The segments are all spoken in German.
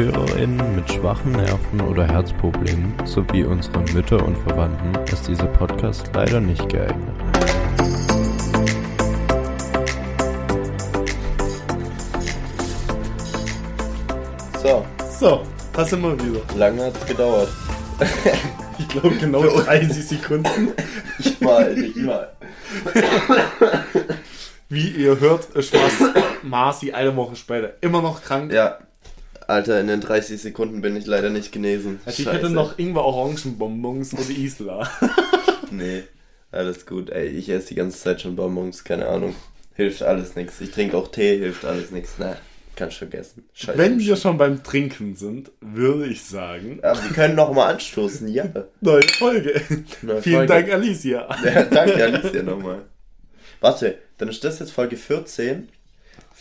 ZuhörerInnen mit schwachen Nerven oder Herzproblemen sowie unsere Mütter und Verwandten ist dieser Podcast leider nicht geeignet. So, So, da sind wir wieder. lange hat's gedauert. Ich glaube genau 30 Sekunden. Ich mal, nicht mal. Wie ihr hört, ist Marci eine Woche später immer noch krank. Ja, Alter, in den 30 Sekunden bin ich leider nicht genesen. Also ich Scheiße. hätte noch Ingwer Orangenbonbons oder Isla. Nee, alles gut. Ey, ich esse die ganze Zeit schon Bonbons, keine Ahnung. Hilft alles nichts. Ich trinke auch Tee, hilft alles nichts. Na, kannst vergessen. Scheiße. Wenn wir schon beim Trinken sind, würde ich sagen, Aber wir können noch mal anstoßen, ja. neue Folge. Neue Vielen Folge. Dank, Alicia. Ja, danke, Alicia, nochmal. Warte, dann ist das jetzt Folge 14.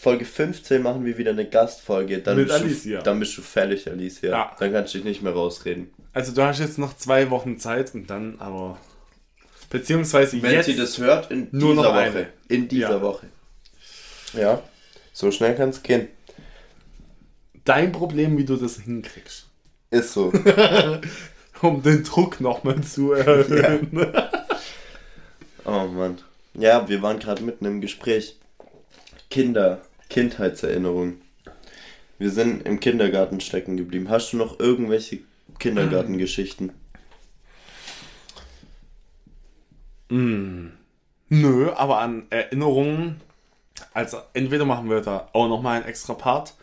Folge 15 machen wir wieder eine Gastfolge. Dann Mit bist Alicia. Du, dann bist du fertig, Alicia. Ja. Dann kannst du dich nicht mehr rausreden. Also du hast jetzt noch zwei Wochen Zeit und dann aber... Beziehungsweise Wenn jetzt... sie das hört, in nur dieser noch Woche. eine. In dieser Ja. Woche. Ja, so schnell kann es gehen. Dein Problem, wie du das hinkriegst. Ist so. Um den Druck nochmal zu erhöhen. oh Mann. Ja, wir waren gerade mitten im Gespräch. Kinder, Kindheitserinnerungen. Wir sind im Kindergarten stecken geblieben. Hast du noch irgendwelche Kindergartengeschichten? Nö, aber an Erinnerungen, also entweder machen wir da auch nochmal einen extra Part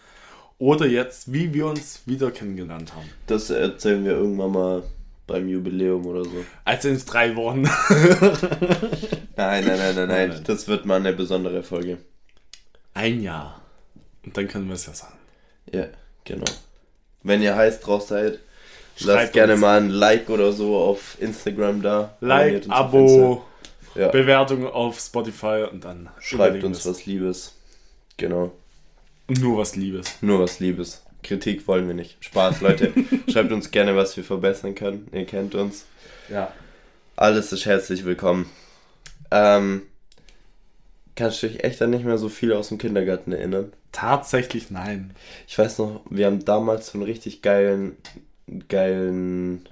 oder jetzt, wie wir uns wieder kennengelernt haben. Das erzählen wir irgendwann mal beim Jubiläum oder so. Also in drei Wochen. Nein, nein, nein, nein, nein. Das wird mal eine besondere Folge. Ein Jahr. Und dann können wir es ja sagen. Ja, genau. Wenn ihr heiß drauf seid, lasst Schreibt gerne uns. mal ein Like oder so auf Instagram da. Like, auf Abo, Insta. Ja. Bewertung auf Spotify und dann Schreibt uns was Liebes. Genau. Nur was Liebes. Nur was Liebes. Kritik wollen wir nicht. Spaß, Leute. Schreibt uns gerne, was wir verbessern können. Ihr kennt uns. Ja. Alles ist herzlich willkommen. Ähm, kannst du dich echt an nicht mehr so viel aus dem Kindergarten erinnern? Tatsächlich nein. Ich weiß noch, wir haben damals so einen richtig geilen, geilen,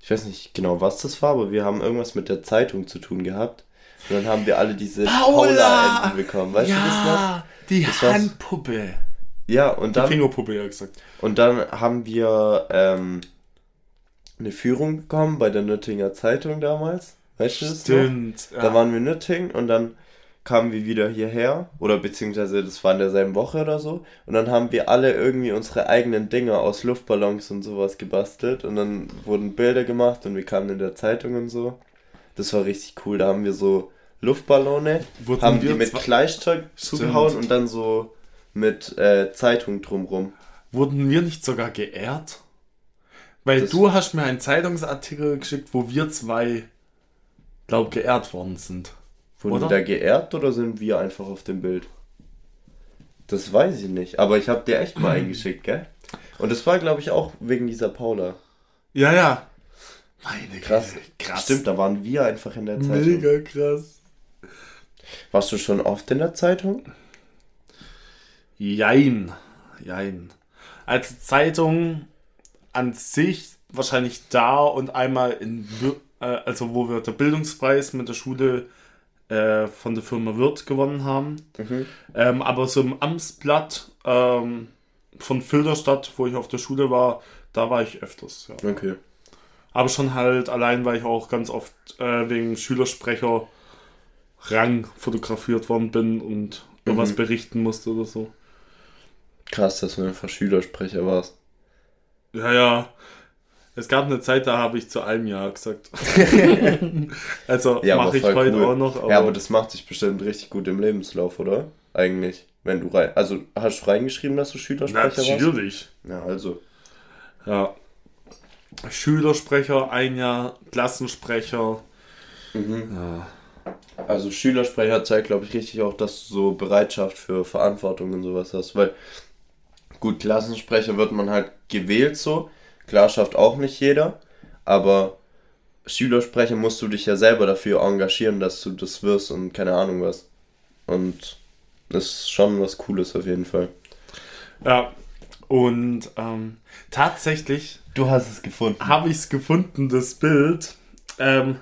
ich weiß nicht genau, was das war, aber wir haben irgendwas mit der Zeitung zu tun gehabt. Und dann haben wir alle diese Paula-Enten bekommen. Weißt du das noch? ja, die Das. Handpuppe. Ja, und Die dann, Fingerpuppe, ja gesagt. und dann haben wir ähm, eine Führung bekommen bei der Nürtinger Zeitung damals. Weißt du das noch? Stimmt. Ja. Da waren wir in Nürtingen und dann kamen wir wieder hierher oder beziehungsweise das war in derselben Woche oder so und dann haben wir alle irgendwie unsere eigenen Dinger aus Luftballons und sowas gebastelt und dann wurden Bilder gemacht und wir kamen in der Zeitung und so. Das war richtig cool. Da haben wir so Luftballone, Wurden haben wir die mit Stimmt. zugehauen und dann so mit äh, Zeitung drumrum. Wurden wir nicht sogar geehrt? Weil Das- du hast mir einen Zeitungsartikel geschickt, wo wir zwei, glaub, geehrt worden sind. Wurden Oder? wir da geehrt oder sind wir einfach auf dem Bild? Das weiß ich nicht, aber ich habe dir echt mal eingeschickt, gell? Und das war, glaube ich, auch wegen dieser Paula. Ja, ja. Meine Krass. Krass. Stimmt, da waren wir einfach in der Zeitung. Mega krass. Warst du schon oft in der Zeitung? Jein. Jein. Also Zeitung an sich wahrscheinlich da und einmal in, äh, also wo wir den Bildungspreis mit der Schule äh, von der Firma Wirth gewonnen haben. Ähm, aber so im Amtsblatt ähm, von Filderstadt, wo ich auf der Schule war, da war ich öfters. Ja. Okay. Aber schon halt allein, weil ich auch ganz oft äh, wegen Schülersprecher Rang fotografiert worden bin und irgendwas berichten musste oder so. Krass, dass du einfach Schülersprecher warst. Ja, ja. Es gab eine Zeit, da habe ich zu einem Jahr gesagt. also Ja, mache ich heute cool. auch noch. Aber ja, aber das macht dich bestimmt richtig gut im Lebenslauf, oder? Eigentlich. Wenn du rein. Also hast du reingeschrieben, dass du Schülersprecher warst? natürlich. Ja, also. Ja. Schülersprecher, ein Jahr, Klassensprecher. Ja. Also Schülersprecher zeigt, glaube ich, richtig auch, dass du so Bereitschaft für Verantwortung und sowas hast. Weil, gut, Klassensprecher wird man halt gewählt so. Klar schafft auch nicht jeder. Aber Schülersprecher musst du dich ja selber dafür engagieren, dass du das wirst und keine Ahnung was. Und das ist schon was Cooles auf jeden Fall. Ja, Und ähm, tatsächlich Du hast es gefunden. habe ich es gefunden, das Bild. Ähm,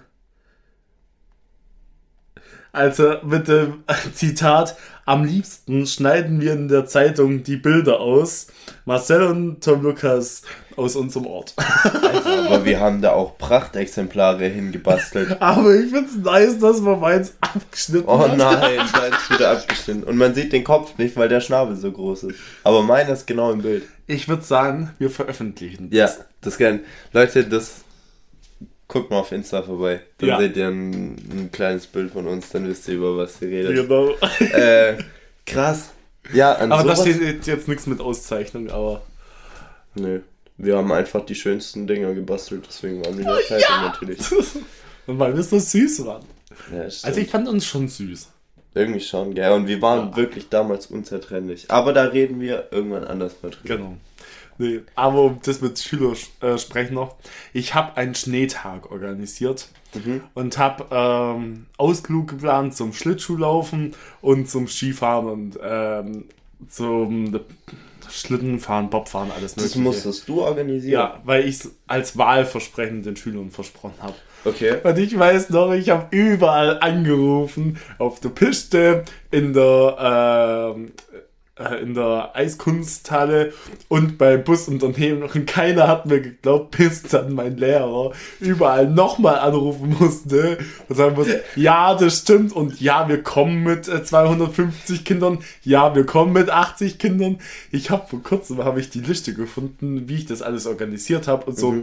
also mit dem Zitat, am liebsten schneiden wir in der Zeitung die Bilder aus. Marcel und Tom Lukas aus unserem Ort. Aber wir haben da auch Prachtexemplare hingebastelt. Aber ich finde es nice, dass man meins abgeschnitten Oh hat. nein, da ist wieder abgeschnitten. Und man sieht den Kopf nicht, weil der Schnabel so groß ist. Aber meiner ist genau im Bild. Ich würde sagen, wir veröffentlichen Ja, das kann. Leute, das. Guckt mal auf Insta vorbei. Dann Ja. seht ihr ein, ein kleines Bild von uns, dann wisst ihr, über was ihr redet. Genau. Äh, krass. Ja, an Aber da sowas... steht jetzt nichts mit Auszeichnung, aber. Nö. Wir haben einfach die schönsten Dinger gebastelt, deswegen waren die in der Zeitung natürlich. Und weil wir so süß waren. Ja. Also ich fand uns schon süß. Irgendwie schon, gell. Und wir waren wirklich damals unzertrennlich. Aber da reden wir irgendwann anders mal drüber. Genau. Nee, aber um das mit Schüler äh, sprechen noch. Ich habe einen Schneetag organisiert Mhm. und habe ähm, Ausflug geplant zum Schlittschuhlaufen und zum Skifahren und ähm, zum Schlittenfahren, Bobfahren, alles Das mögliche. musstest du organisieren? ja, weil ich es als Wahlversprechen den Schülern versprochen habe. Okay. Und ich weiß noch, ich habe überall angerufen, auf der Piste, in der, äh, in der Eiskunsthalle und bei Busunternehmen und keiner hat mir geglaubt, bis dann mein Lehrer überall nochmal anrufen musste und sagen musste, ja, das stimmt und ja, wir kommen mit äh, 250 Kindern, ja, wir kommen mit 80 Kindern. Ich habe vor kurzem habe ich die Liste gefunden, wie ich das alles organisiert habe und so.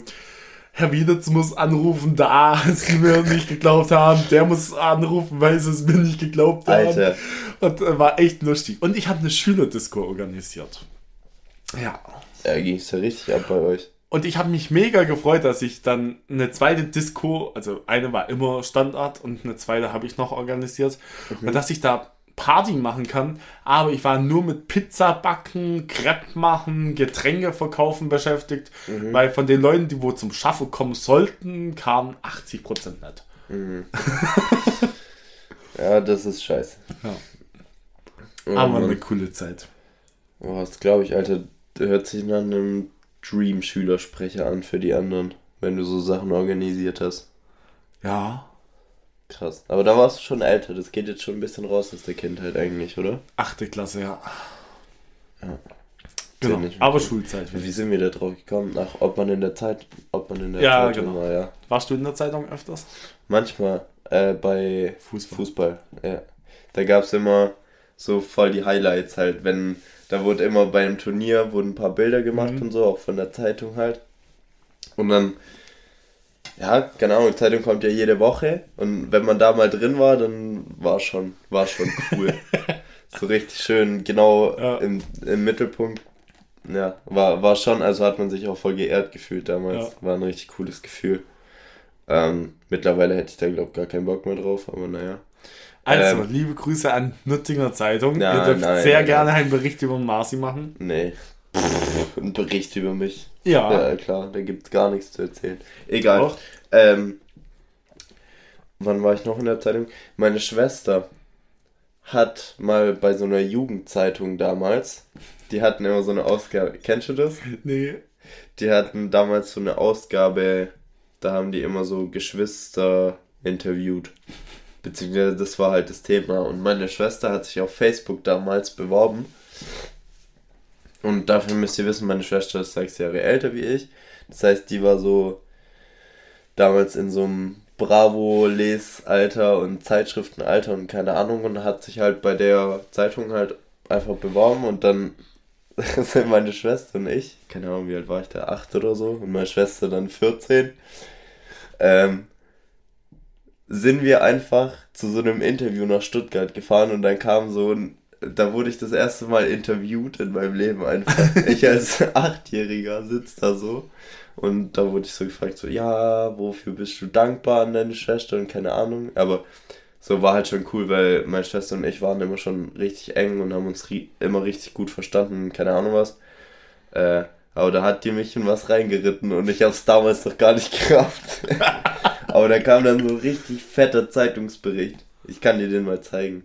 Herr Wieditz muss anrufen, da sie mir nicht geglaubt haben. Der muss anrufen, weil sie es mir nicht geglaubt haben. Alter. Und äh, war echt lustig. Und ich habe eine Schülerdisco organisiert. Ja. Da ging es ja richtig ab bei euch. Und ich habe mich mega gefreut, dass ich dann eine zweite Disco, also eine war immer Standard und eine zweite habe ich noch organisiert. Und dass ich da Party machen kann, aber ich war nur mit Pizza backen, Crepe machen, Getränke verkaufen beschäftigt, weil von den Leuten, die wo zum Schaffen kommen sollten, kamen 80% nicht. Ja, das ist scheiße. Ja. Oh, aber eine coole Zeit. Oh, das glaube ich, Alter. Hört sich nach einem Dream-Schülersprecher an für die anderen, wenn du so Sachen organisiert hast. Ja, Krass. Aber da warst du schon älter. Das geht jetzt schon ein bisschen raus aus der Kindheit eigentlich, oder? achte Klasse, ja. Ja. Genau, nicht aber wirklich. Schulzeit. Wie sind wir da drauf gekommen? Ach, ob man in der Zeit, ob man in der Ja, Zeitung genau. war, ja. Warst du in der Zeitung öfters? Manchmal äh, bei Fußball. Fußball, ja. Da gab es immer so voll die Highlights halt, wenn, da wurde immer bei einem Turnier, wurden ein paar Bilder gemacht Mhm. und so, auch von der Zeitung halt. Und dann, ja, keine Ahnung, die Zeitung kommt ja jede Woche und wenn man da mal drin war, dann war schon, war schon cool. so richtig schön, genau Ja. im, im Mittelpunkt. Ja, war, war schon, also hat man sich auch voll geehrt gefühlt damals. Ja. War ein richtig cooles Gefühl. Ähm, mittlerweile hätte ich da, glaube ich, gar keinen Bock mehr drauf, aber naja. Also, Ähm, liebe Grüße an Nürtinger Zeitung. Nein, Ihr dürft nein, sehr nein, gerne einen Bericht über Marci machen. Nee. Pff, ein Bericht über mich. Ja. Ja, klar, da gibt's gar nichts zu erzählen. Egal. Doch. Ähm, wann war ich noch in der Zeitung? Meine Schwester hat mal bei so einer Jugendzeitung damals, die hatten immer so eine Ausgabe, kennst du das? Nee. Die hatten damals so eine Ausgabe, da haben die immer so Geschwister interviewt. Beziehungsweise das war halt das Thema. Und meine Schwester hat sich auf Facebook damals beworben. Und dafür müsst ihr wissen, meine Schwester ist sechs Jahre älter wie ich. Das heißt, die war so damals in so einem Bravo-Lesalter und Zeitschriftenalter und keine Ahnung und hat sich halt bei der Zeitung halt einfach beworben und dann sind meine Schwester und ich, keine Ahnung, wie alt war ich da, acht oder so, und meine Schwester dann 14, ähm, sind wir einfach zu so einem Interview nach Stuttgart gefahren und dann kam so ein, da wurde ich das erste Mal interviewt in meinem Leben einfach. Ich als Achtjähriger sitze da so und da wurde ich so gefragt, so, ja, wofür bist du dankbar an deine Schwester und keine Ahnung, aber so war halt schon cool, weil meine Schwester und ich waren immer schon richtig eng und haben uns ri immer richtig gut verstanden, keine Ahnung was. Äh, aber da hat die mich in was reingeritten und ich hab's damals noch gar nicht gerafft. aber da kam dann so richtig fetter Zeitungsbericht. Ich kann dir den mal zeigen.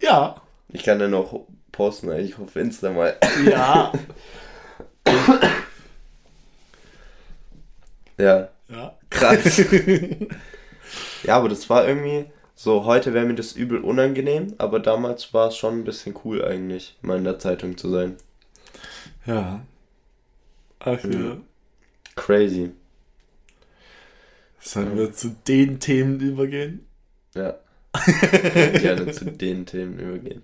Ja. Ich kann den auch posten, eigentlich auf Insta mal. Ja. Ja, Ja. krass. ja, aber das war irgendwie so, heute wäre mir das übel unangenehm, aber damals war es schon ein bisschen cool eigentlich, mal in der Zeitung zu sein. Ja. Ach ja. Mhm. Crazy. Sollen wir zu den Themen übergehen? Ja. Gerne zu den Themen übergehen.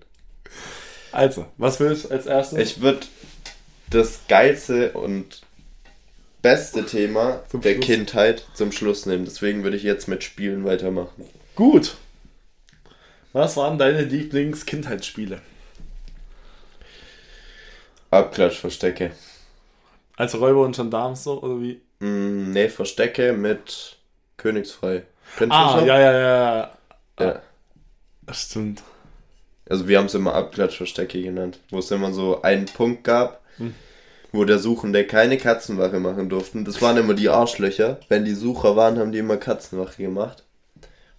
Also, was willst du als erstes? Ich würde das geilste und beste Thema Zum der Schluss. Kindheit zum Schluss nehmen. Deswegen würde ich jetzt mit Spielen weitermachen. Gut. Was waren deine Lieblings-Kindheitsspiele? Abklatsch, Verstecke. Also Räuber und Gendarmen so, oder wie? Mm, nee, Verstecke mit Königsfrei. Kennst Ah, ja, ja, ja, ja. ja. Das stimmt. Also wir haben es immer Abklatsch, Verstecke genannt. Wo es immer so einen Punkt gab, Hm. wo der Suchende keine Katzenwache machen durften. Das waren immer die Arschlöcher. Wenn die Sucher waren, haben die immer Katzenwache gemacht.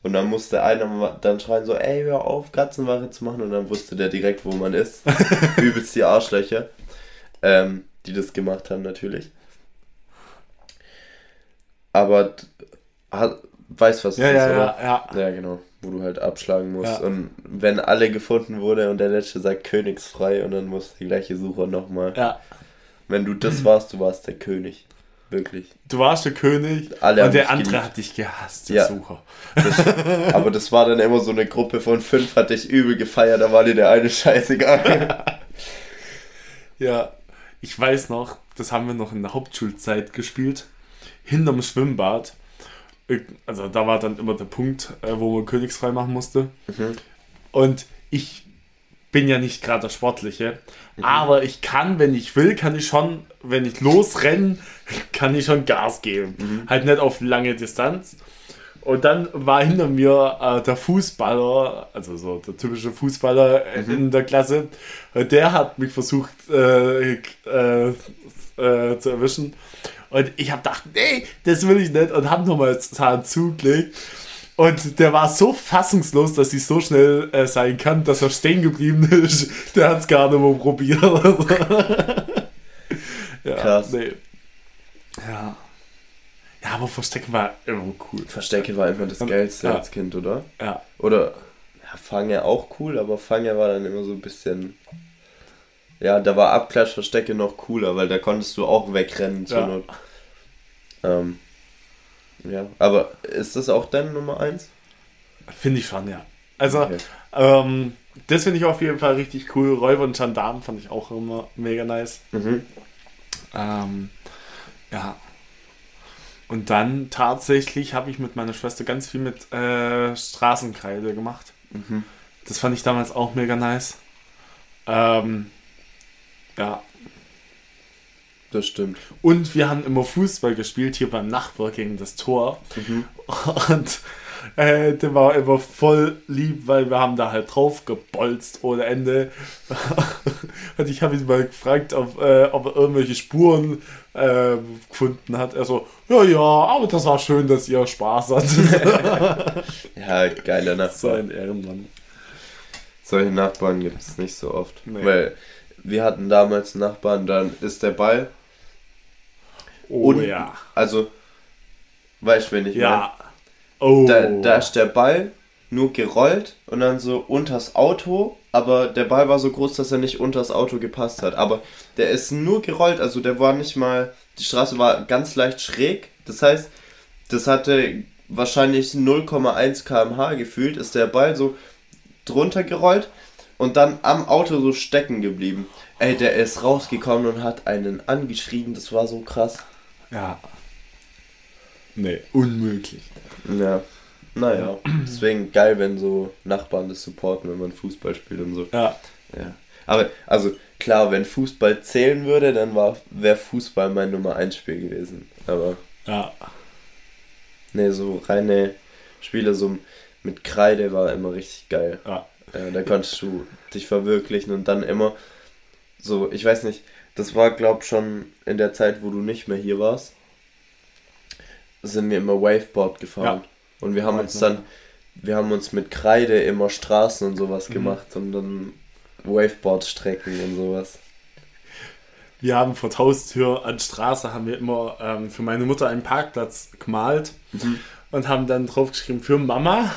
Und dann musste einer dann schreien so, ey, hör auf, Katzenwache zu machen. Und dann wusste der direkt, wo man ist. Übelst die Arschlöcher. Ähm, die das gemacht haben, natürlich. Aber weißt was es Ja, ist, ja, oder? ja, ja. Ja, genau. Wo du halt abschlagen musst. Ja. Und wenn alle gefunden wurde und der letzte sagt Königsfrei und dann muss der gleiche Sucher nochmal. Ja. Wenn du das warst, du warst der König. Wirklich. Du warst der König Alle und der andere hat dich gehasst, der Ja. Sucher. Das, aber das war dann immer so eine Gruppe von fünf, hat dich übel gefeiert, da war dir der eine scheißegal. Ja, ich weiß noch, das haben wir noch in der Hauptschulzeit gespielt, hinterm Schwimmbad. Also da war dann immer der Punkt, äh, wo man königsfrei machen musste. Mhm. Und ich bin ja nicht gerade der Sportliche, Mhm. aber ich kann, wenn ich will, kann ich schon, wenn ich losrenne, kann ich schon Gas geben. Mhm. Halt nicht auf lange Distanz. Und dann war hinter mir äh, der Fußballer, also so der typische Fußballer Mhm. in der Klasse. Äh, Der hat mich versucht äh, äh, äh, zu erwischen. Und ich habe gedacht, nee, das will ich nicht. Und habe nochmal Zahn zugelegt. Und der war so fassungslos, dass ich so schnell äh, sein kann, dass er stehen geblieben ist. Der hat es gar nicht mehr probiert. ja, Krass. Nee. Ja. Ja, aber Verstecken war immer cool. Verstecke war immer das Geilste Ja. als Kind, oder? Ja. Oder ja, Fange auch cool, aber Fange war dann immer so ein bisschen. Ja, da war Abklatsch Verstecke noch cooler, weil da konntest du auch wegrennen zur Ja. Not. Ähm, ja, aber ist das auch deine Nummer 1? Finde ich schon, ja. Also, Okay. ähm, das finde ich auf jeden Fall richtig cool. Räuber und Gendarmen fand ich auch immer mega nice. Mhm. Ähm, ja. Und dann tatsächlich habe ich mit meiner Schwester ganz viel mit äh, Straßenkreide gemacht. Mhm. Das fand ich damals auch mega nice. Ähm, ja. Das stimmt. Und wir haben immer Fußball gespielt, hier beim Nachbar gegen das Tor. Mhm. Und äh, der war immer voll lieb, weil wir haben da halt drauf gebolzt ohne Ende. Und ich habe ihn mal gefragt, ob, äh, ob er irgendwelche Spuren äh, gefunden hat. Er so, ja, ja, aber das war schön, dass ihr Spaß hattet. Ja, geiler so Nachbar. ein Ehrenmann. Solche Nachbarn gibt es nicht so oft. Nee. Weil wir hatten damals einen Nachbarn, dann ist der Ball. Oh Und- ja. Also, weißt du, wenn ich Ja. Oh. meine? Da, da ist der Ball nur gerollt und dann so unters Auto, aber der Ball war so groß, dass er nicht unters Auto gepasst hat. Aber der ist nur gerollt, also der war nicht mal, die Straße war ganz leicht schräg. Das heißt, das hatte wahrscheinlich 0,1 km/h gefühlt, ist der Ball so drunter gerollt und dann am Auto so stecken geblieben. Ey, der ist rausgekommen und hat einen angeschrien, das war so krass. ja. Nee, unmöglich. Ja. Naja, deswegen geil, wenn so Nachbarn das supporten, wenn man Fußball spielt und so. Ja. Ja. Aber, also, klar, wenn Fußball zählen würde, dann wäre Fußball mein Nummer 1 Spiel gewesen. Aber, Ja. ne, so reine Spiele so mit Kreide war immer richtig geil. Ja. Ja, da konntest du dich verwirklichen und dann immer so, ich weiß nicht, das war glaub schon in der Zeit, wo du nicht mehr hier warst, sind wir immer Waveboard gefahren. Ja. Und wir haben uns dann, wir haben uns mit Kreide immer Straßen und sowas Mhm. gemacht und dann Waveboard-Strecken und sowas. wir haben vor Haustür an Straße haben wir immer ähm, für meine Mutter einen Parkplatz gemalt und haben dann draufgeschrieben für Mama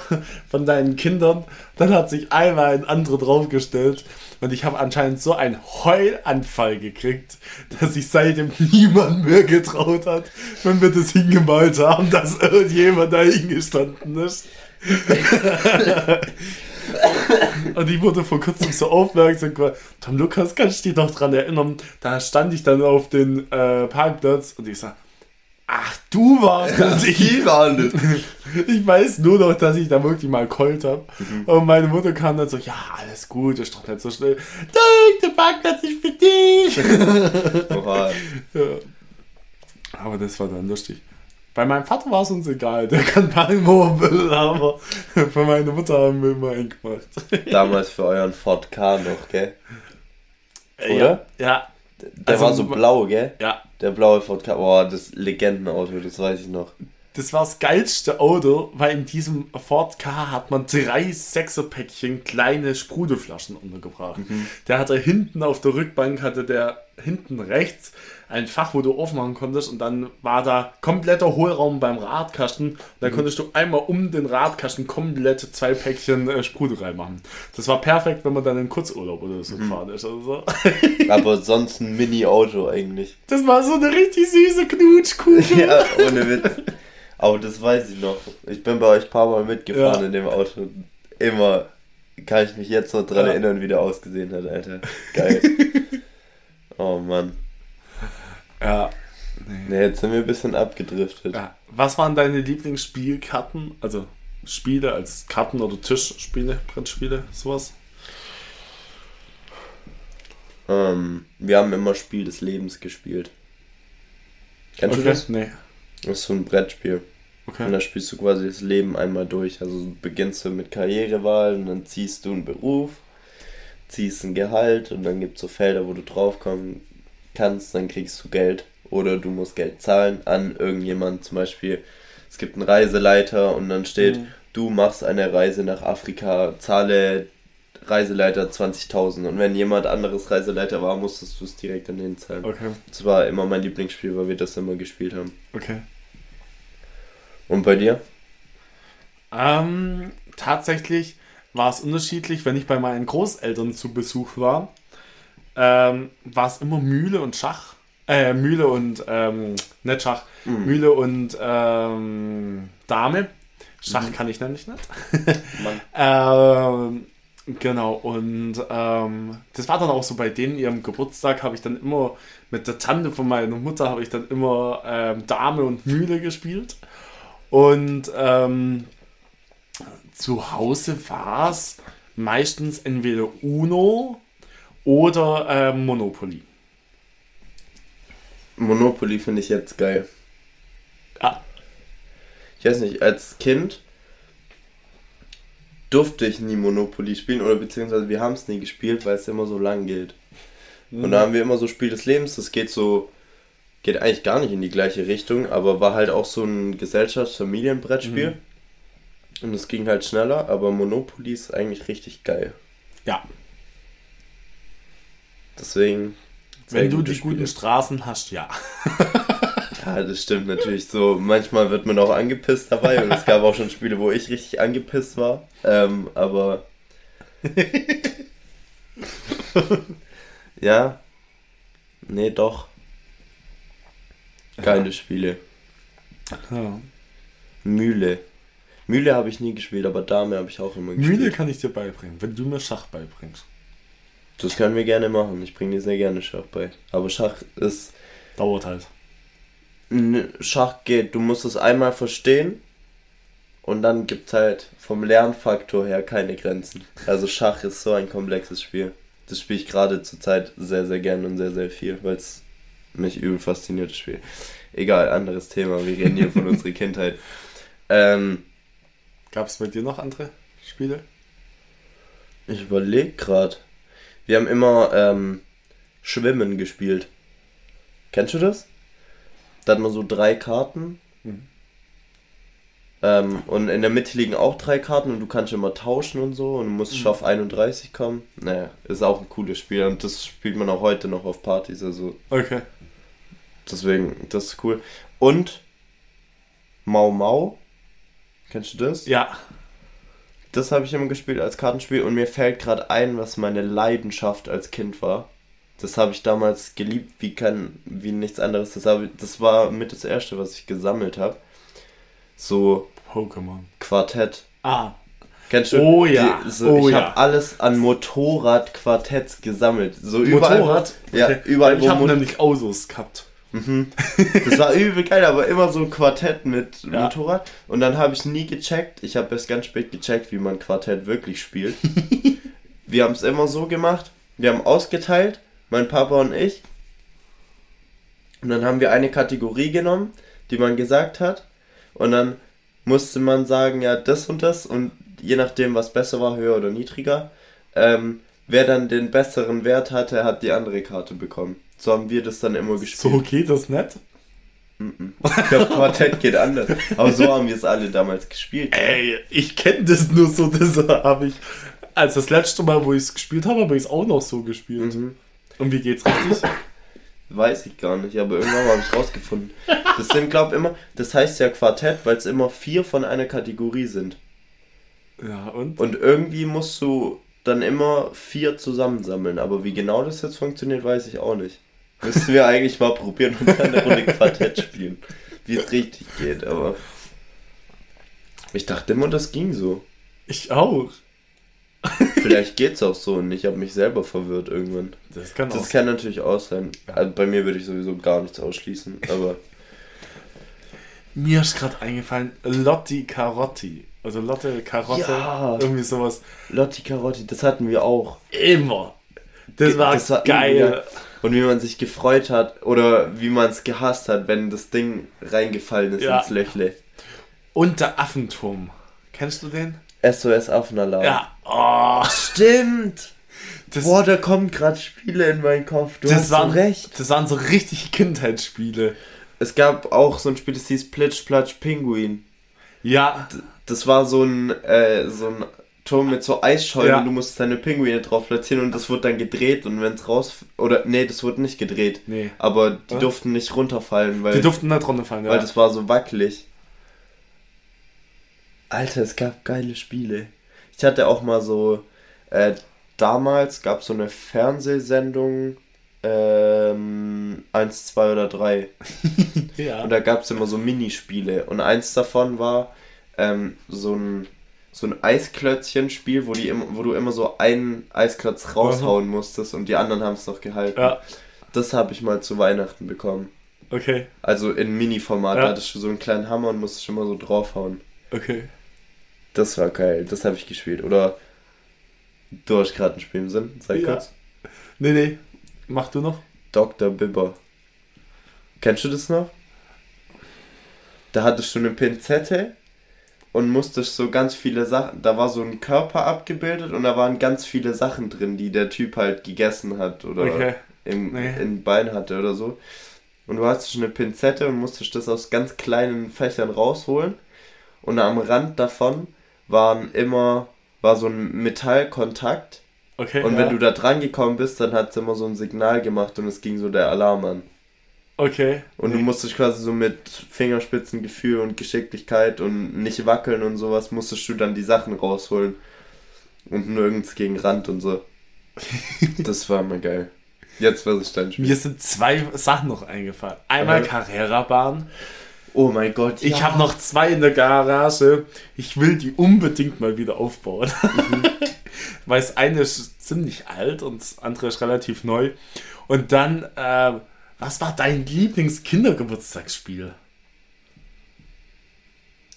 von deinen Kindern. Dann hat sich einmal ein anderer draufgestellt und ich habe anscheinend so einen Heulanfall gekriegt, dass sich seitdem niemand mehr getraut hat, wenn wir das hingemalt haben, dass irgendjemand da hingestanden ist. Und ich wurde vor kurzem so aufmerksam geworden. Tom Lukas, kannst du dich doch dran erinnern? Da stand ich dann auf den äh, Parkplatz und ich sag, ach, du warst das. Ich, waren das. ich weiß nur noch, dass ich da wirklich mal geheult habe. Und meine Mutter kam dann so, ja, alles gut, ist doch nicht so schnell. Nein, der Parkplatz ist für dich. Oha. Ja. Aber das war dann lustig. Bei meinem Vater war es uns egal, der kann parken, wo er will, aber für meine Mutter haben wir immer einen gemacht. Damals für euren Ford K noch, gell? Oder? Ja, ja, Der Also, war so blau, gell? ja. Der blaue Ford Ka. Boah, das Legendenauto, das weiß ich noch. Das war das geilste Auto, weil in diesem Ford K hat man drei Sechserpäckchen kleine Sprudelflaschen untergebracht. Mhm. Der hatte hinten auf der Rückbank, hatte der hinten rechts ein Fach, wo du aufmachen konntest und dann war da kompletter Hohlraum beim Radkasten. Da Mhm. konntest du einmal um den Radkasten komplett zwei Päckchen äh, Sprudel reinmachen. Das war perfekt, wenn man dann in Kurzurlaub oder Mhm. so gefahren ist. Oder so. Aber sonst ein Mini-Auto eigentlich. Das war so eine richtig süße Knutschkugel. Ja, ohne Witz. Aber das weiß ich noch. Ich bin bei euch ein paar Mal mitgefahren Ja. in dem Auto. Immer kann ich mich jetzt noch dran Ja. erinnern, wie der ausgesehen hat, Alter. Geil. oh Mann. Ja. Ne, jetzt sind wir ein bisschen abgedriftet. Ja. Was waren deine Lieblingsspielkarten? Also Spiele als Karten- oder Tischspiele, Brettspiele, sowas? Ähm, wir haben immer Spiel des Lebens gespielt. Kennst du das? Nee. Das ist so ein Brettspiel. Und Okay. da spielst du quasi das Leben einmal durch. Also beginnst du mit Karrierewahl und dann ziehst du einen Beruf, ziehst ein Gehalt und dann gibt es so Felder, wo du draufkommen kannst, dann kriegst du Geld. Oder du musst Geld zahlen an irgendjemand. Zum Beispiel, es gibt einen Reiseleiter und dann steht, Mhm. du machst eine Reise nach Afrika, zahle Reiseleiter 20.000. Und wenn jemand anderes Reiseleiter war, musstest du es direkt an den zahlen. Okay. Das war immer mein Lieblingsspiel, weil wir das immer gespielt haben. Okay. Und bei dir? Ähm, tatsächlich war es unterschiedlich, wenn ich bei meinen Großeltern zu Besuch war, ähm, war es immer Mühle und Schach. Äh, Mühle und, ähm, nicht Schach, Mühle und ähm, Dame. Schach kann ich nämlich nicht. Ähm, genau, und ähm, das war dann auch so bei denen, ihrem Geburtstag habe ich dann immer mit der Tante von meiner Mutter habe ich dann immer ähm, Dame und Mühle gespielt. Und ähm, zu Hause war es meistens entweder Uno oder ähm, Monopoly. Monopoly finde ich jetzt geil. Ah, Ich weiß nicht, als Kind durfte ich nie Monopoly spielen oder beziehungsweise wir haben es nie gespielt, weil es immer so lang geht. Und da haben wir immer so Spiel des Lebens, das geht so, geht eigentlich gar nicht in die gleiche Richtung, aber war halt auch so ein Gesellschafts-Familienbrettspiel. Und es ging halt schneller, aber Monopoly ist eigentlich richtig geil. ja. Deswegen. Wenn du die guten Spiele. Straßen hast, ja. Ja, das stimmt natürlich so. Manchmal wird man auch angepisst dabei und es gab auch schon Spiele, wo ich richtig angepisst war. Ähm, aber. ja. Nee, doch. Geile Spiele. ja. Mühle. Mühle habe ich nie gespielt, aber Dame habe ich auch immer gespielt. Mühle kann ich dir beibringen, wenn du mir Schach beibringst. Das können wir gerne machen. Ich bringe dir sehr gerne Schach bei. Aber Schach ist. Dauert halt. Schach geht, du musst es einmal verstehen und dann gibt es halt vom Lernfaktor her keine Grenzen. Also Schach ist so ein komplexes Spiel. Das spiele ich gerade zurzeit sehr, sehr gern und sehr, sehr viel, weil es mich übel fasziniert, das Spiel. Egal, anderes Thema, wir reden hier von unserer Kindheit. Ähm, Gab es bei dir noch andere Spiele? ich überlege gerade. Wir haben immer ähm, Schwimmen gespielt. Kennst du das? Da hat man so drei Karten. Mhm. Ähm, und in der Mitte liegen auch drei Karten und du kannst immer tauschen und so und musst schon auf 31 kommen. Naja, ist auch ein cooles Spiel und das spielt man auch heute noch auf Partys. Also Okay. deswegen, das ist cool. Und Mau Mau. Kennst du das? Ja. Das habe ich immer gespielt als Kartenspiel und mir fällt gerade ein, was meine Leidenschaft als Kind war. Das habe ich damals geliebt wie kein, wie nichts anderes. Das, ich- das war mit das erste, was ich gesammelt habe. So Pokémon. Quartett. Ah. Kennst du? Oh ja, Die, so, oh ich ja. habe alles an Motorrad-Quartetts gesammelt. So überall. Motorrad? Ja, Okay. überall. Ich habe nämlich Autos gehabt. Das war übel geil, aber immer so ein Quartett mit Ja. Motorrad. Und dann habe ich nie gecheckt. Ich habe erst ganz spät gecheckt, wie man Quartett wirklich spielt. wir haben es immer so gemacht. Wir haben ausgeteilt, mein Papa und ich. Und dann haben wir eine Kategorie genommen, die man gesagt hat. Und dann musste man sagen, ja, das und das. Und je nachdem, was besser war, höher oder niedriger, ähm, wer dann den besseren Wert hatte, hat die andere Karte bekommen. So haben wir das dann immer gespielt. So geht das nicht. Ich glaube, Quartett geht anders. Aber so haben wir es alle damals gespielt. Ey, ich kenne das nur so, das habe ich. Als das letzte Mal, wo ich es gespielt habe, habe ich es auch noch so gespielt. Mhm. Und wie geht's richtig? Weiß ich gar nicht, aber irgendwann habe ich rausgefunden. Das sind, glaube immer, das heißt ja Quartett, weil es immer vier von einer Kategorie sind. Ja, und? Und irgendwie musst du dann immer vier zusammensammeln. Aber wie genau das jetzt funktioniert, weiß ich auch nicht. Müssten wir eigentlich mal probieren und dann eine Runde Quartett spielen. Wie es richtig geht, aber. Ich dachte immer, das ging so. Ich auch. Vielleicht geht's auch so und ich habe mich selber verwirrt irgendwann. Das kann auch Das kann natürlich auch sein. Also bei mir würde ich sowieso gar nichts ausschließen, aber Mir ist gerade eingefallen, Lotti Carotti. Also Lotte Karotte, Ja. irgendwie sowas. Lotti Carotti, das hatten wir auch. Immer. Das war, Das war geil. übel Und wie man sich gefreut hat oder wie man es gehasst hat, wenn das Ding reingefallen ist Ja. ins Löchle. Und der Affenturm. Kennst du den? SOS Affenalarm. Ja. Oh, Stimmt! das, Boah, da kommen gerade Spiele in meinen Kopf. Du das, hast so waren, recht. das waren so richtig Kindheitsspiele. Es gab auch so ein Spiel, das hieß Plitsch Platsch Pinguin. Ja, Das war so ein, äh, so ein Turm mit so Eisschollen Ja. und du musst deine Pinguine drauf platzieren und das wurde dann gedreht und wenn es raus... Oder, nee, das wurde nicht gedreht. nee. Aber die Ja. durften nicht runterfallen, weil, Die durften nicht runterfallen, ja. weil das war so wackelig. Alter, es gab geile Spiele. Ich hatte auch mal so... Äh, damals gab es so eine Fernsehsendung... Ähm, 1, 2 oder 3. ja. Und da gab es immer so Minispiele. Und eins davon war ähm, so ein so ein Eisklötzchen-Spiel, wo, die wo du immer so einen Eisklotz raushauen musstest und die anderen haben es noch gehalten. ja, Das habe ich mal zu Weihnachten bekommen. okay, Also in Mini-Format. Ja. Da hattest du so einen kleinen Hammer und musstest schon mal so draufhauen. okay. Das war geil. Das habe ich gespielt. Oder du hast gerade ein Spiel im Sinn. Sag Ja. kurz. Nee, nee. Mach du noch? Dr. Bibber. Kennst du das noch? Da hattest du eine Pinzette und musstest so ganz viele Sachen. Da war so ein Körper abgebildet und da waren ganz viele Sachen drin, die der Typ halt gegessen hat oder Okay. im, Nee. im Bein hatte oder so. Und du hattest eine Pinzette und musstest das aus ganz kleinen Fächern rausholen. Und am Rand davon waren immer, war so ein Metallkontakt. Okay. Und ja. wenn du da dran gekommen bist, dann hat es immer so ein Signal gemacht und es ging so der Alarm an. Okay. Und du musstest quasi so mit Fingerspitzengefühl und Geschicklichkeit und nicht wackeln und sowas, musstest du dann die Sachen rausholen. Und nirgends gegen Rand und so. Das war immer geil. Jetzt was ich dann spielen. Mir sind zwei Sachen noch eingefallen. Einmal. Carrera-Bahn. Oh mein Gott. Ich ja. habe noch zwei in der Garage. Ich will die unbedingt mal wieder aufbauen. Weil das eine ist ziemlich alt und das andere ist relativ neu. Und dann, äh, was war dein Lieblings-Kindergeburtstagsspiel?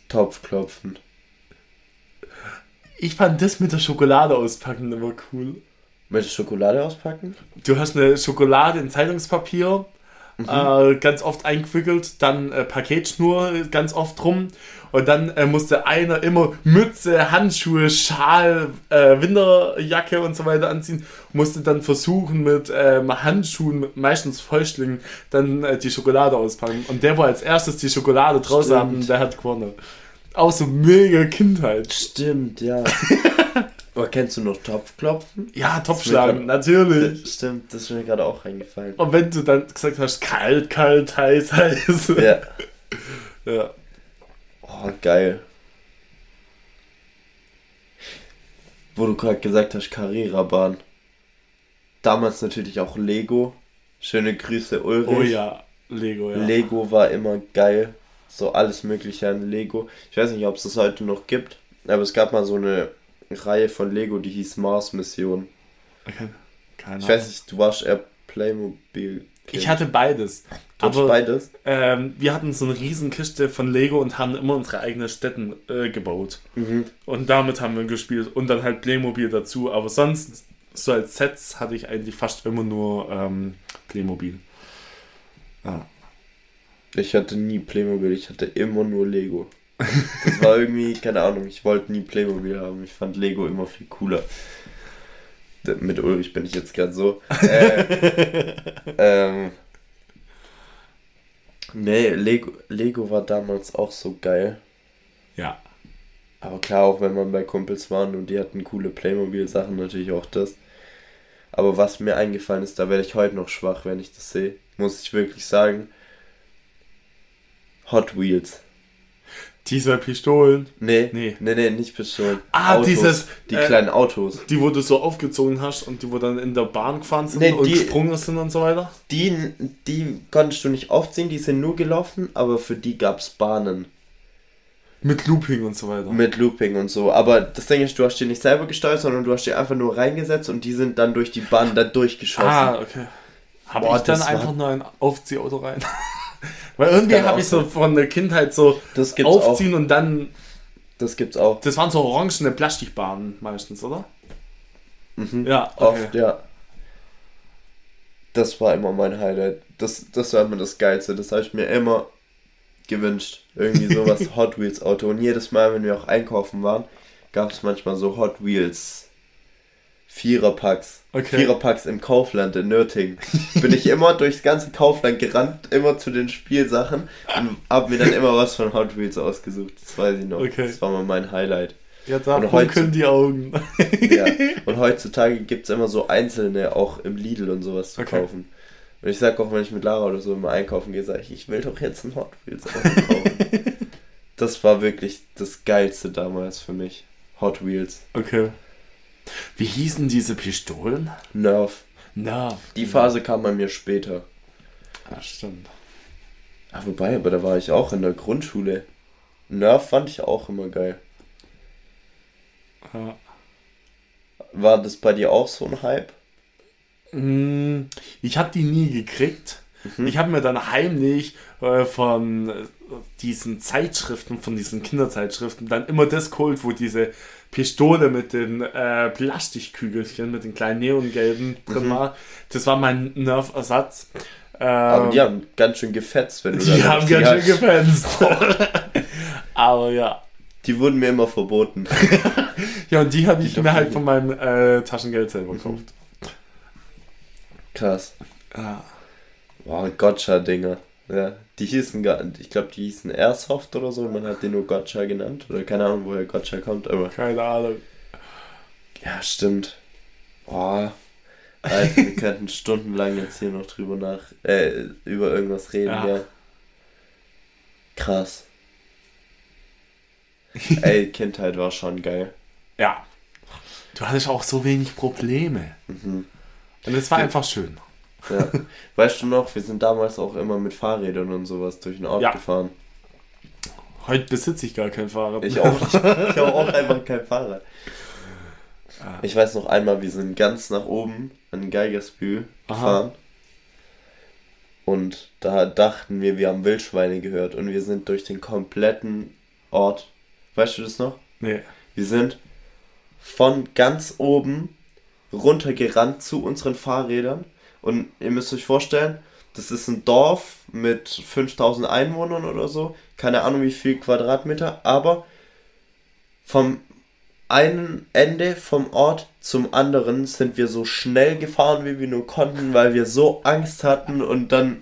Topfklopfen. Ich fand das mit der Schokolade auspacken immer cool. Mit Schokolade auspacken? Du hast eine Schokolade in Zeitungspapier, äh, ganz oft eingewickelt, dann äh, Paketschnur ganz oft drum und dann äh, musste einer immer Mütze, Handschuhe, Schal, äh, Winterjacke und so weiter anziehen, musste dann versuchen mit ähm, Handschuhen, mit meistens Fäustlingen, dann äh, die Schokolade auspacken. Und der, wo als erstes die Schokolade draußen haben, der hat gewonnen. Auch so mega Kindheit. Stimmt, ja. Aber kennst du noch Topfklopfen? Ja, Topfschlagen, natürlich. Stimmt, das ist mir gerade auch eingefallen. Und wenn du dann gesagt hast, kalt, kalt, heiß, heiß. Ja. ja. Oh, geil. Wo du gerade gesagt hast, Carrera-Bahn. Damals natürlich auch Lego. Schöne Grüße, Ulrich. Oh ja, Lego, ja. Lego war immer geil. So alles Mögliche an Lego. Ich weiß nicht, ob es das heute noch gibt, aber es gab mal so eine Reihe von Lego, die hieß Mars Mission. Okay. Keine Ich weiß nicht, du warst eher Playmobil. Ich hatte beides. Du Aber beides. ähm, wir hatten so eine Riesenkiste von Lego und haben immer unsere eigenen Städten äh, gebaut. Mhm. Und damit haben wir gespielt und dann halt Playmobil dazu. Aber sonst, so als Sets, hatte ich eigentlich fast immer nur ähm, Playmobil. Ja. Ich hatte nie Playmobil, ich hatte immer nur Lego. Das war irgendwie, keine Ahnung, ich wollte nie Playmobil haben. Ich fand Lego immer viel cooler. Mit Ulrich bin ich jetzt gerade so. Äh, ähm, nee, Lego, Lego war damals auch so geil. Ja. Aber klar, auch wenn man bei Kumpels waren und die hatten coole Playmobil-Sachen, natürlich auch das. Aber was mir eingefallen ist, da werde ich heute noch schwach, wenn ich das sehe. Muss ich wirklich sagen. Hot Wheels. Diese Pistolen, Nee, Nee. nee, nee, nicht Pistolen. Ah, Autos, dieses, Die äh, kleinen Autos. die wo du so aufgezogen hast und die wo dann in der Bahn gefahren sind Nee, und die- gesprungen sind und so weiter. Die, die konntest du nicht aufziehen, die sind nur gelaufen, aber für die gab es Bahnen. Mit Looping und so weiter. Mit Looping und so. Aber das Ding ist, du hast die nicht selber gesteuert, sondern du hast die einfach nur reingesetzt und die sind dann durch die Bahn da durchgeschossen. ah, okay. Habe ich dann einfach nur ein Aufziehauto rein? Weil irgendwie habe ich so von der Kindheit so Das gibt's auch. aufziehen und dann. Das gibt's auch. Das waren so orangene Plastikbahnen meistens, oder? Mhm. Ja, okay. Oft, ja. Das war immer mein Highlight. Das, das war immer das Geilste. Das habe ich mir immer gewünscht. Irgendwie sowas Hot Wheels Auto. Und jedes Mal, wenn wir auch einkaufen waren, gab es manchmal so Hot Wheels Viererpacks. Okay. Viererpacks im Kaufland in Nürtingen. Bin ich immer durchs ganze Kaufland gerannt, immer zu den Spielsachen und hab mir dann immer was von Hot Wheels ausgesucht. Das weiß ich noch. Okay. Das war mal mein Highlight. Ja, da funkeln die Augen. Ja. Und heutzutage gibt es immer so einzelne, auch im Lidl und sowas zu Okay. kaufen. Und ich sag auch, wenn ich mit Lara oder so immer einkaufen gehe, sage ich, ich will doch jetzt ein Hot Wheels Auto kaufen. das war wirklich das Geilste damals für mich. Hot Wheels. Okay. Wie hießen diese Pistolen? Nerf. Na, Die Phase kam bei mir später. Ja, stimmt. Ah, wobei, aber da war ich auch in der Grundschule. Nerf fand ich auch immer geil. Ja. War das bei dir auch so ein Hype? Mm, Ich habe die nie gekriegt. Ich habe mir dann heimlich äh, von äh, diesen Zeitschriften, von diesen Kinderzeitschriften, dann immer das geholt, wo diese Pistole mit den äh, Plastikkügelchen, mit den kleinen Neongelben drin war. Das war mein Nerf-Ersatz. Ähm, Aber die haben ganz schön gefetzt, wenn du die haben ganz schön gefenst. Aber ja. Die wurden mir immer verboten. Ja, und die habe ich doch mir halt von meinem äh, Taschengeld selber gekauft. Krass. Ja. Boah, Gotcha-Dinger. Ja, die hießen gar ich glaube, die hießen Airsoft oder so, man hat den nur Gotcha genannt. Oder keine Ahnung, woher Gotcha kommt, aber. Keine Ahnung. Ja, stimmt. Boah. Alter, wir könnten stundenlang jetzt hier noch drüber nach, äh, über irgendwas reden, Ja. ja. Krass. Ey, Kindheit war schon geil. Ja. Du hattest auch so wenig Probleme. Mhm. Und es war Ja. einfach schön. Ja. Weißt du noch, wir sind damals auch immer mit Fahrrädern und sowas durch den Ort Ja. gefahren. Heute besitze ich gar kein Fahrrad. Ich auch nicht. Ich habe auch einfach kein Fahrrad. Ah. Ich weiß noch einmal, wir sind ganz nach oben an Geigersbühl gefahren. Und da dachten wir, wir haben Wildschweine gehört. Und wir sind durch den kompletten Ort. Weißt du das noch? Nee. Wir sind von ganz oben runtergerannt zu unseren Fahrrädern. Und ihr müsst euch vorstellen, das ist ein Dorf mit 5000 Einwohnern oder so. Keine Ahnung wie viel Quadratmeter. Aber vom einen Ende vom Ort zum anderen sind wir so schnell gefahren, wie wir nur konnten, weil wir so Angst hatten und dann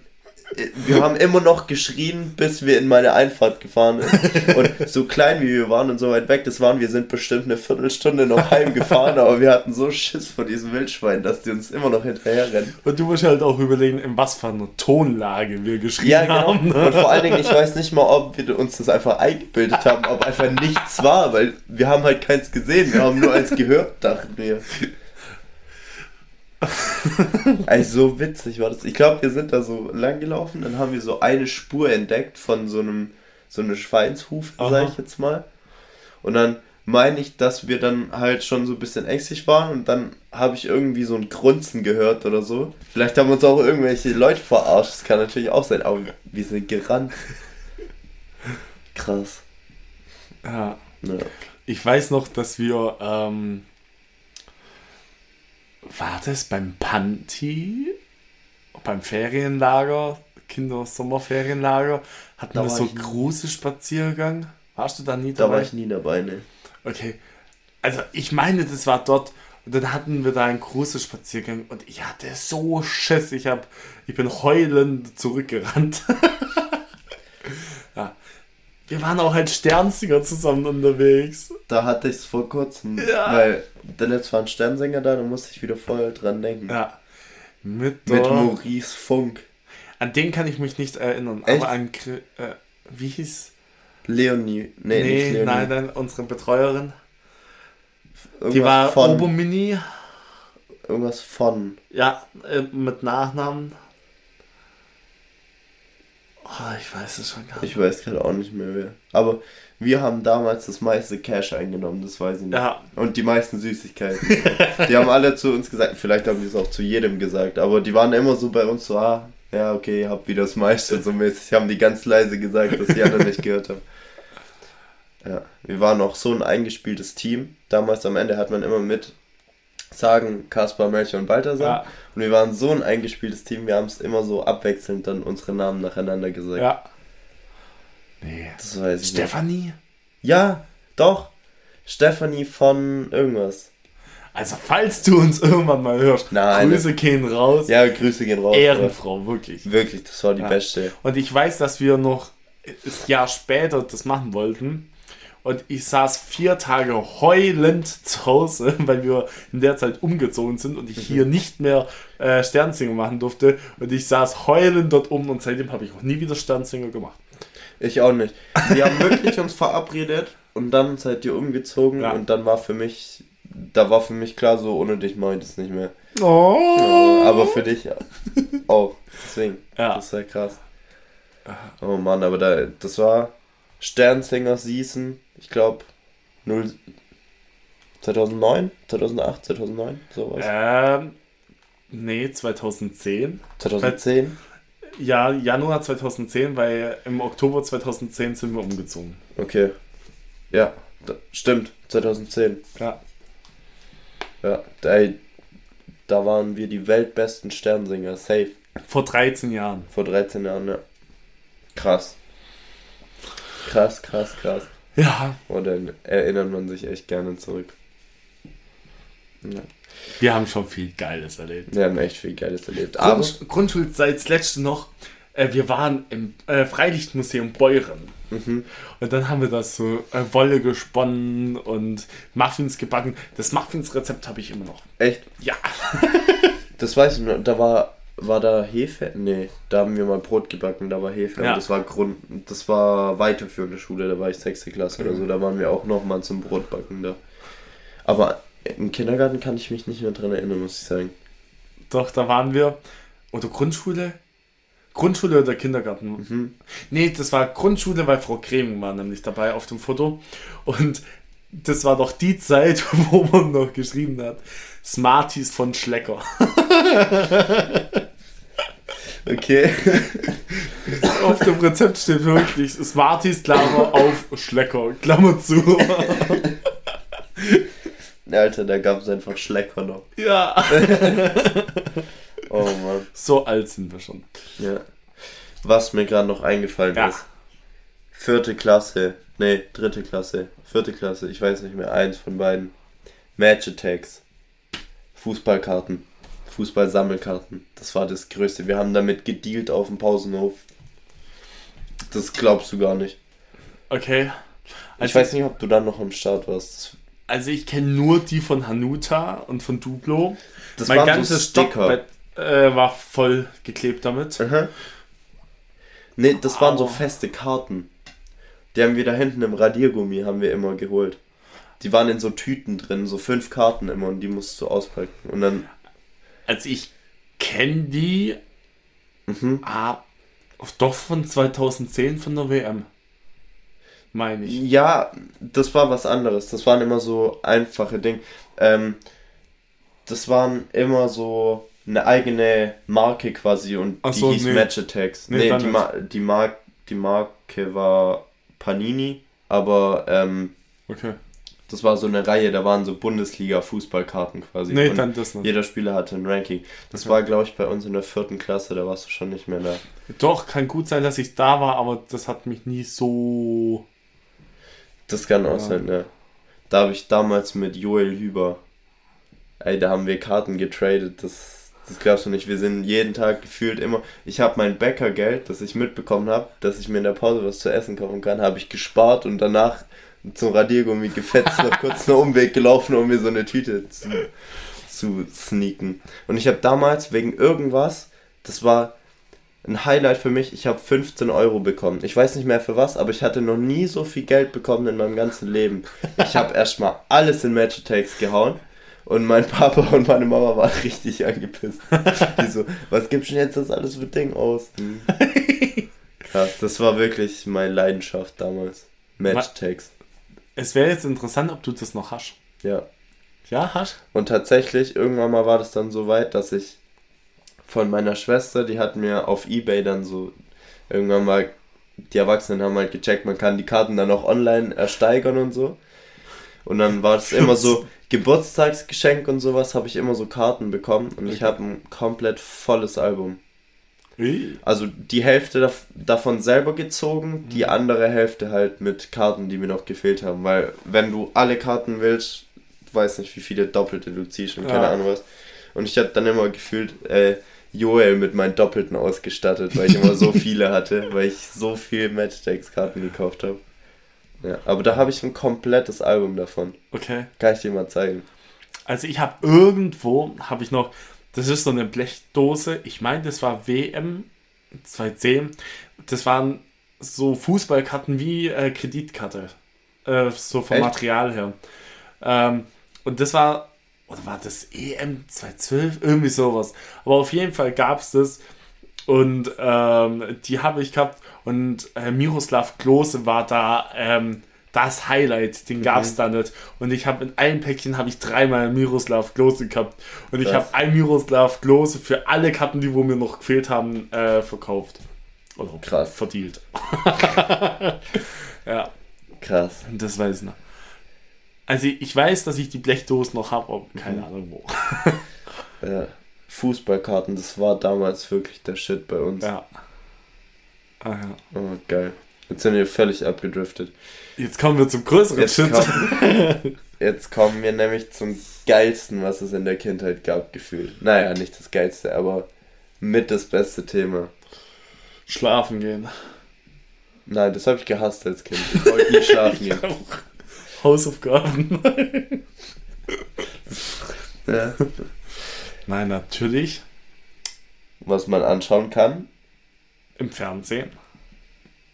wir haben immer noch geschrien, bis wir in meine Einfahrt gefahren sind. Und so klein wie wir waren und so weit weg das waren, wir sind bestimmt eine Viertelstunde noch heimgefahren, aber wir hatten so Schiss vor diesem Wildschwein, dass die uns immer noch hinterher rennen. Und du musst halt auch überlegen, in was für einer Tonlage wir geschrieben Ja, genau. haben. Ne? Und vor allen Dingen, ich weiß nicht mal, ob wir uns das einfach eingebildet haben, ob einfach nichts war, weil wir haben halt keins gesehen, wir haben nur eins gehört, dachten wir. Also so witzig war das. Ich glaube, wir sind da so lang gelaufen, dann haben wir so eine Spur entdeckt von so einem so eine Schweinshufe, Aha. sag ich jetzt mal. Und dann meine ich, dass wir dann halt schon so ein bisschen ängstlich waren und dann habe ich irgendwie so ein Grunzen gehört oder so. Vielleicht haben uns auch irgendwelche Leute verarscht, das kann natürlich auch sein, aber wir sind gerannt. Krass. Ja. Ja. Ich weiß noch, dass wir, ähm, war das beim Panti, beim Ferienlager, Kinder-Sommerferienlager, hatten Da wir so große Spaziergang. Warst du da nie Da dabei? war ich nie dabei, ne. Okay. Also ich meine, das war dort. Und dann hatten wir da einen großen Spaziergang und ich hatte so Schiss. Ich, hab, ich bin heulend zurückgerannt. Wir waren auch als Sternsinger zusammen unterwegs. Da hatte ich es vor kurzem, Ja. weil der letzte war ein Sternsänger da, da musste ich wieder voll dran denken. Ja. Mit, Mit Maurice Funk. An den kann ich mich nicht erinnern. Echt? Aber an. Äh, wie hieß. Leonie. Nee, Nee, Leonie. nein, nein, unsere Betreuerin. Irgendwas Die war von. Obermini. Irgendwas von. Ja, äh, mit Nachnamen. Oh, ich weiß es schon gar nicht. Ich weiß gerade auch nicht mehr wer. Aber wir haben damals das meiste Cash eingenommen, das weiß ich nicht. Ja, Und die meisten Süßigkeiten. die haben alle zu uns gesagt, vielleicht haben die es auch zu jedem gesagt, aber die waren immer so bei uns so, ah, ja, okay, ihr habt wieder das meiste, so mäßig. Haben die ganz leise gesagt, dass die anderen nicht gehört haben. Ja, wir waren auch so ein eingespieltes Team. Damals am Ende hat man immer mit sagen Kaspar, Melchior und Balthasar. Ja. Und wir waren so ein eingespieltes Team, wir haben es immer so abwechselnd dann unsere Namen nacheinander gesagt. ja. Nee. Das weiß ich nicht. Stefanie? Ja, doch. Stefanie von irgendwas. Also, falls du uns irgendwann mal hörst, Nein. Grüße gehen raus. Ja, Grüße gehen raus. Ehrenfrau, wirklich. Wirklich, das war die Ja. beste. Und ich weiß, dass wir noch das Jahr später das machen wollten. Und ich saß vier Tage heulend zu Hause, weil wir in der Zeit umgezogen sind und ich Mhm. hier nicht mehr äh, Sternsinger machen durfte. Und ich saß heulend dort um und seitdem habe ich auch nie wieder Sternsinger gemacht. Ich auch nicht. Wir haben wirklich uns verabredet und dann seid ihr umgezogen Ja. und dann war für mich, da war für mich klar, so ohne dich mache ich das nicht mehr. Oh. Aber für dich ja. auch. Deswegen. Ja. Das ist ja krass. Oh Mann, aber da, das war Sternsinger Season, ich glaube 2009, 2008, 2009, sowas. Ähm, nee, 2010. 2010. Ja, Januar 2010, weil im Oktober 2010 sind wir umgezogen. Okay. Ja, stimmt, 2010. Ja. Ja, da, da waren wir die weltbesten Sternsinger, safe. Vor 13 Jahren. Vor 13 Jahren, ja. Krass. Krass, krass, krass. Ja, Und dann erinnert man sich echt gerne zurück. Ja. wir haben schon viel Geiles erlebt. Wir haben echt viel Geiles erlebt. Aber, Grund, Grundschulzeit, das letzte noch, äh, wir waren im äh, Freilichtmuseum Beuren. mhm. Und dann haben wir das so äh, Wolle gesponnen und Muffins gebacken. Das Muffins-Rezept habe ich immer noch. echt, Ja. das weiß ich noch, da war, war da Hefe? Nee, da haben wir mal Brot gebacken, da war Hefe. Ja. Und das war Grund, das war weiterführende Schule, da war ich 6. Klasse oder so, da waren wir auch nochmal zum Brotbacken da. Aber im Kindergarten kann ich mich nicht mehr dran erinnern, muss ich sagen. Doch, da waren wir. Oder Grundschule? Grundschule oder Kindergarten? Mhm. Nee, das war Grundschule, weil Frau Kreming war nämlich dabei auf dem Foto. Und das war doch die Zeit, wo man noch geschrieben hat, Smarties von Schlecker. Okay. Auf dem Rezept steht wirklich Smarties, Klammer auf Schlecker, Klammer zu. Alter, da gab es einfach Schlecker noch. ja. Oh Mann. So alt sind wir schon. Ja. Was mir gerade noch eingefallen Ja. ist. Vierte Klasse. Nee, dritte Klasse. Vierte Klasse, ich weiß nicht mehr. Eins von beiden. Match Attacks. Fußballkarten. Fußball-Sammelkarten. Das war das Größte. Wir haben damit gedealt auf dem Pausenhof. Das glaubst du gar nicht. Okay. Ich Also, weiß nicht, ob du dann noch am Start warst. also ich kenne nur die von Hanuta und von Duplo. Das mein so ganzes Sticker. Stockbett äh, war voll geklebt damit. Aha. Nee, das waren so Aber- feste Karten. Die haben wir da hinten im Radiergummi haben wir immer geholt. Die waren in so Tüten drin, so fünf Karten immer und die musst du auspacken. Und dann, Also ich kenne die mhm. ah, doch von 2010 von der WM. Meine ich. ja, das war was anderes. Das waren immer so einfache Dinge. Ähm, das waren immer so eine eigene Marke quasi und Ach die so, hieß nee. Match Attacks. Nee, Nee, die. Ma die, Mar die Marke war Panini, aber ähm, Okay. Das war so eine Reihe, da waren so Bundesliga-Fußballkarten quasi. Nee, dann das nicht. Jeder Spieler hatte ein Ranking. Das Okay. war, glaube ich, bei uns in der vierten Klasse, da warst du schon nicht mehr da. Doch, kann gut sein, dass ich da war, aber das hat mich nie so. Das kann auch Ja. sein, ja. Da habe ich damals mit Joel Hüber, ey, da haben wir Karten getradet, das, das glaubst du nicht. Wir sind jeden Tag gefühlt immer, ich habe mein Bäckergeld, das ich mitbekommen habe, dass ich mir in der Pause was zu essen kaufen kann, habe ich gespart und danach zum Radiergummi gefetzt, noch kurz einen Umweg gelaufen, um mir so eine Tüte zu, zu sneaken. Und ich habe damals wegen irgendwas, das war ein Highlight für mich, ich habe 15 Euro bekommen. Ich weiß nicht mehr für was, aber ich hatte noch nie so viel Geld bekommen in meinem ganzen Leben. Ich habe erstmal alles in Match Attacks gehauen. Und mein Papa und meine Mama waren richtig angepisst. Die so, was gibst du denn jetzt das alles für Ding aus? Hm. Krass, das war wirklich meine Leidenschaft damals. Match Attacks. Es wäre jetzt interessant, ob du das noch hast. Ja. Ja, hast? Und tatsächlich, irgendwann mal war das dann so weit, dass ich von meiner Schwester, die hat mir auf Ebay dann so irgendwann mal, die Erwachsenen haben halt gecheckt, man kann die Karten dann auch online ersteigern und so. Und dann war es immer so, Geburtstagsgeschenk und sowas, habe ich immer so Karten bekommen und ich habe ein komplett volles Album. Also die Hälfte dav- davon selber gezogen, die andere Hälfte halt mit Karten, die mir noch gefehlt haben. Weil wenn du alle Karten willst, du weißt nicht, wie viele Doppelte du ziehst und keine Ja. Ahnung was. Und ich habe dann immer gefühlt äh, Joel mit meinen Doppelten ausgestattet, weil ich immer so viele hatte, weil ich so viel Matchdex-Karten gekauft habe. Ja, aber da habe ich ein komplettes Album davon. Okay. Kann ich dir mal zeigen. Also ich habe irgendwo, habe ich noch, das ist so eine Blechdose, ich meine, das war WM 2010. Das waren so Fußballkarten wie äh, Kreditkarte. Äh, so vom Echt? Material her. Ähm, und das war, oder war das EM 2012? Irgendwie sowas. Aber auf jeden Fall gab es das. Und ähm, die habe ich gehabt. Und äh, Miroslav Klose war da ähm, das Highlight. Den gab es da nicht. Und ich habe in einem Päckchen habe ich dreimal Miroslav Klose gehabt. Und ich Krass. habe ein Miroslav Klose für alle Karten, die wo mir noch gefehlt haben, äh, verkauft. Oder Krass. verdealt. ja, Krass. das weiß ich noch. Also ich weiß, dass ich die Blechdosen noch habe, aber keine Ahnung wo. Ja. Fußballkarten, das war damals wirklich der Shit bei uns. Ja. Ah, ja. Oh, geil. Jetzt sind wir völlig abgedriftet. Jetzt kommen wir zum größeren Jetzt, Shit. komm, jetzt kommen wir nämlich zum geilsten, was es in der Kindheit gab, gefühlt. Naja, nicht das geilste, aber mit das beste Thema. Schlafen gehen. Nein, das habe ich gehasst als Kind. Ich wollte nie schlafen gehen. Hausaufgaben. Ja. Nein, natürlich. Was man anschauen kann, Im Fernsehen.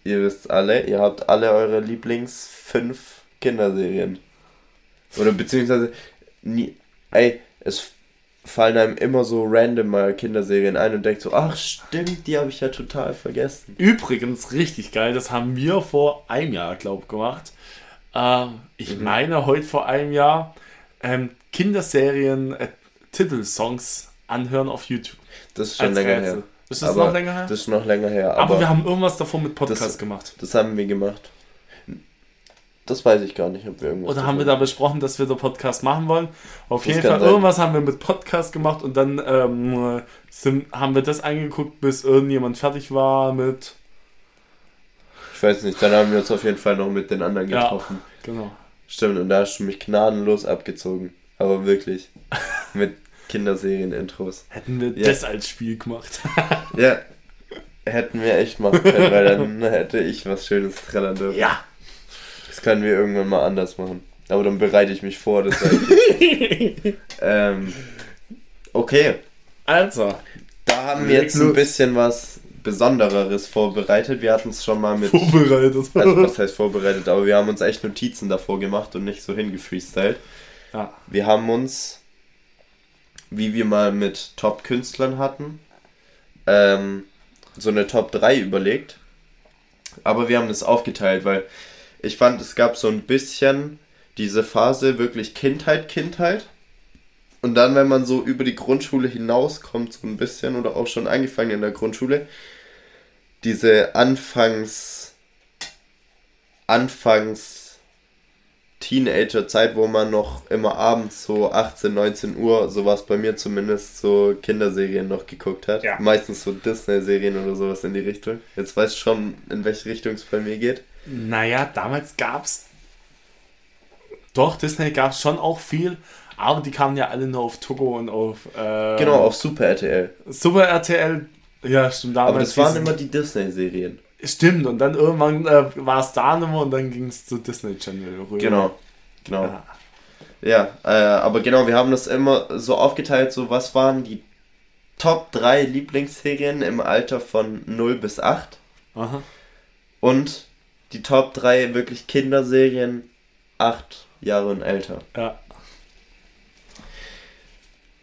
Ihr wisst alle, ihr habt alle eure Lieblings fünf Kinderserien. Oder beziehungsweise, nie, ey, es fallen einem immer so random mal Kinderserien ein und denkt so, ach stimmt, die habe ich ja total vergessen. Übrigens, richtig geil, das haben wir vor einem Jahr, glaube ich, gemacht. Ähm, ich Mhm. meine, heute vor einem Jahr ähm, Kinderserien, äh, Titelsongs anhören auf YouTube. Das ist schon länger Rätsel. her. Ist das Aber noch länger her? Das ist noch länger her. aber, Aber, wir haben irgendwas davon mit Podcast das- gemacht. das haben wir gemacht. Das weiß ich gar nicht, ob wir irgendwas. Oder haben wir da besprochen, dass wir den Podcast machen wollen? Auf Das jeden Fall, sein. irgendwas haben wir mit Podcast gemacht und dann ähm, sind, haben wir das angeguckt, bis irgendjemand fertig war mit. Ich weiß nicht, dann haben wir uns auf jeden Fall noch mit den anderen Ja. getroffen. Genau. Stimmt, und da hast du mich gnadenlos abgezogen. Aber wirklich. Mit Kinderserien-Intros. Hätten wir Ja. das als Spiel gemacht. Ja, hätten wir echt machen können, weil dann hätte ich was Schönes trällern dürfen. ja. Das können wir irgendwann mal anders machen. Aber dann bereite ich mich vor, das ähm, okay, Also, da haben wir jetzt ein bisschen was Besondereres vorbereitet. Wir hatten es schon mal mit. vorbereitet. Also, was heißt vorbereitet? Aber wir haben uns echt Notizen davor gemacht und nicht so hingefreestylt. ja. Wir haben uns, wie wir mal mit Top-Künstlern hatten, ähm, so eine Top 3 überlegt. Aber wir haben das aufgeteilt, weil ich fand, es gab so ein bisschen diese Phase wirklich Kindheit, Kindheit. Und dann, wenn man so über die Grundschule hinauskommt, so ein bisschen, oder auch schon angefangen in der Grundschule, diese Anfangs, Anfangs Teenager-Zeit, wo man noch immer abends so 18, 19 Uhr, sowas bei mir zumindest, so Kinderserien noch geguckt hat. Ja. Meistens so Disney-Serien oder sowas in die Richtung. Jetzt weißt du schon, in welche Richtung es bei mir geht. Naja, damals gab's. Doch, Disney gab's schon auch viel, aber die kamen ja alle nur auf Togo und auf. Äh, Genau, auf Super RTL. Super RTL. Ja, stimmt. Damals Aber das waren immer die Disney-Serien. Stimmt, und dann irgendwann äh, war es da mehr und dann ging es zu Disney Channel rüber. Genau. Genau. Ja. Ja, äh, aber genau, wir haben das immer so aufgeteilt, so was waren die Top 3 Lieblingsserien im Alter von 0 bis 8 Aha. und die Top 3 wirklich Kinderserien 8 Jahre und älter. Ja,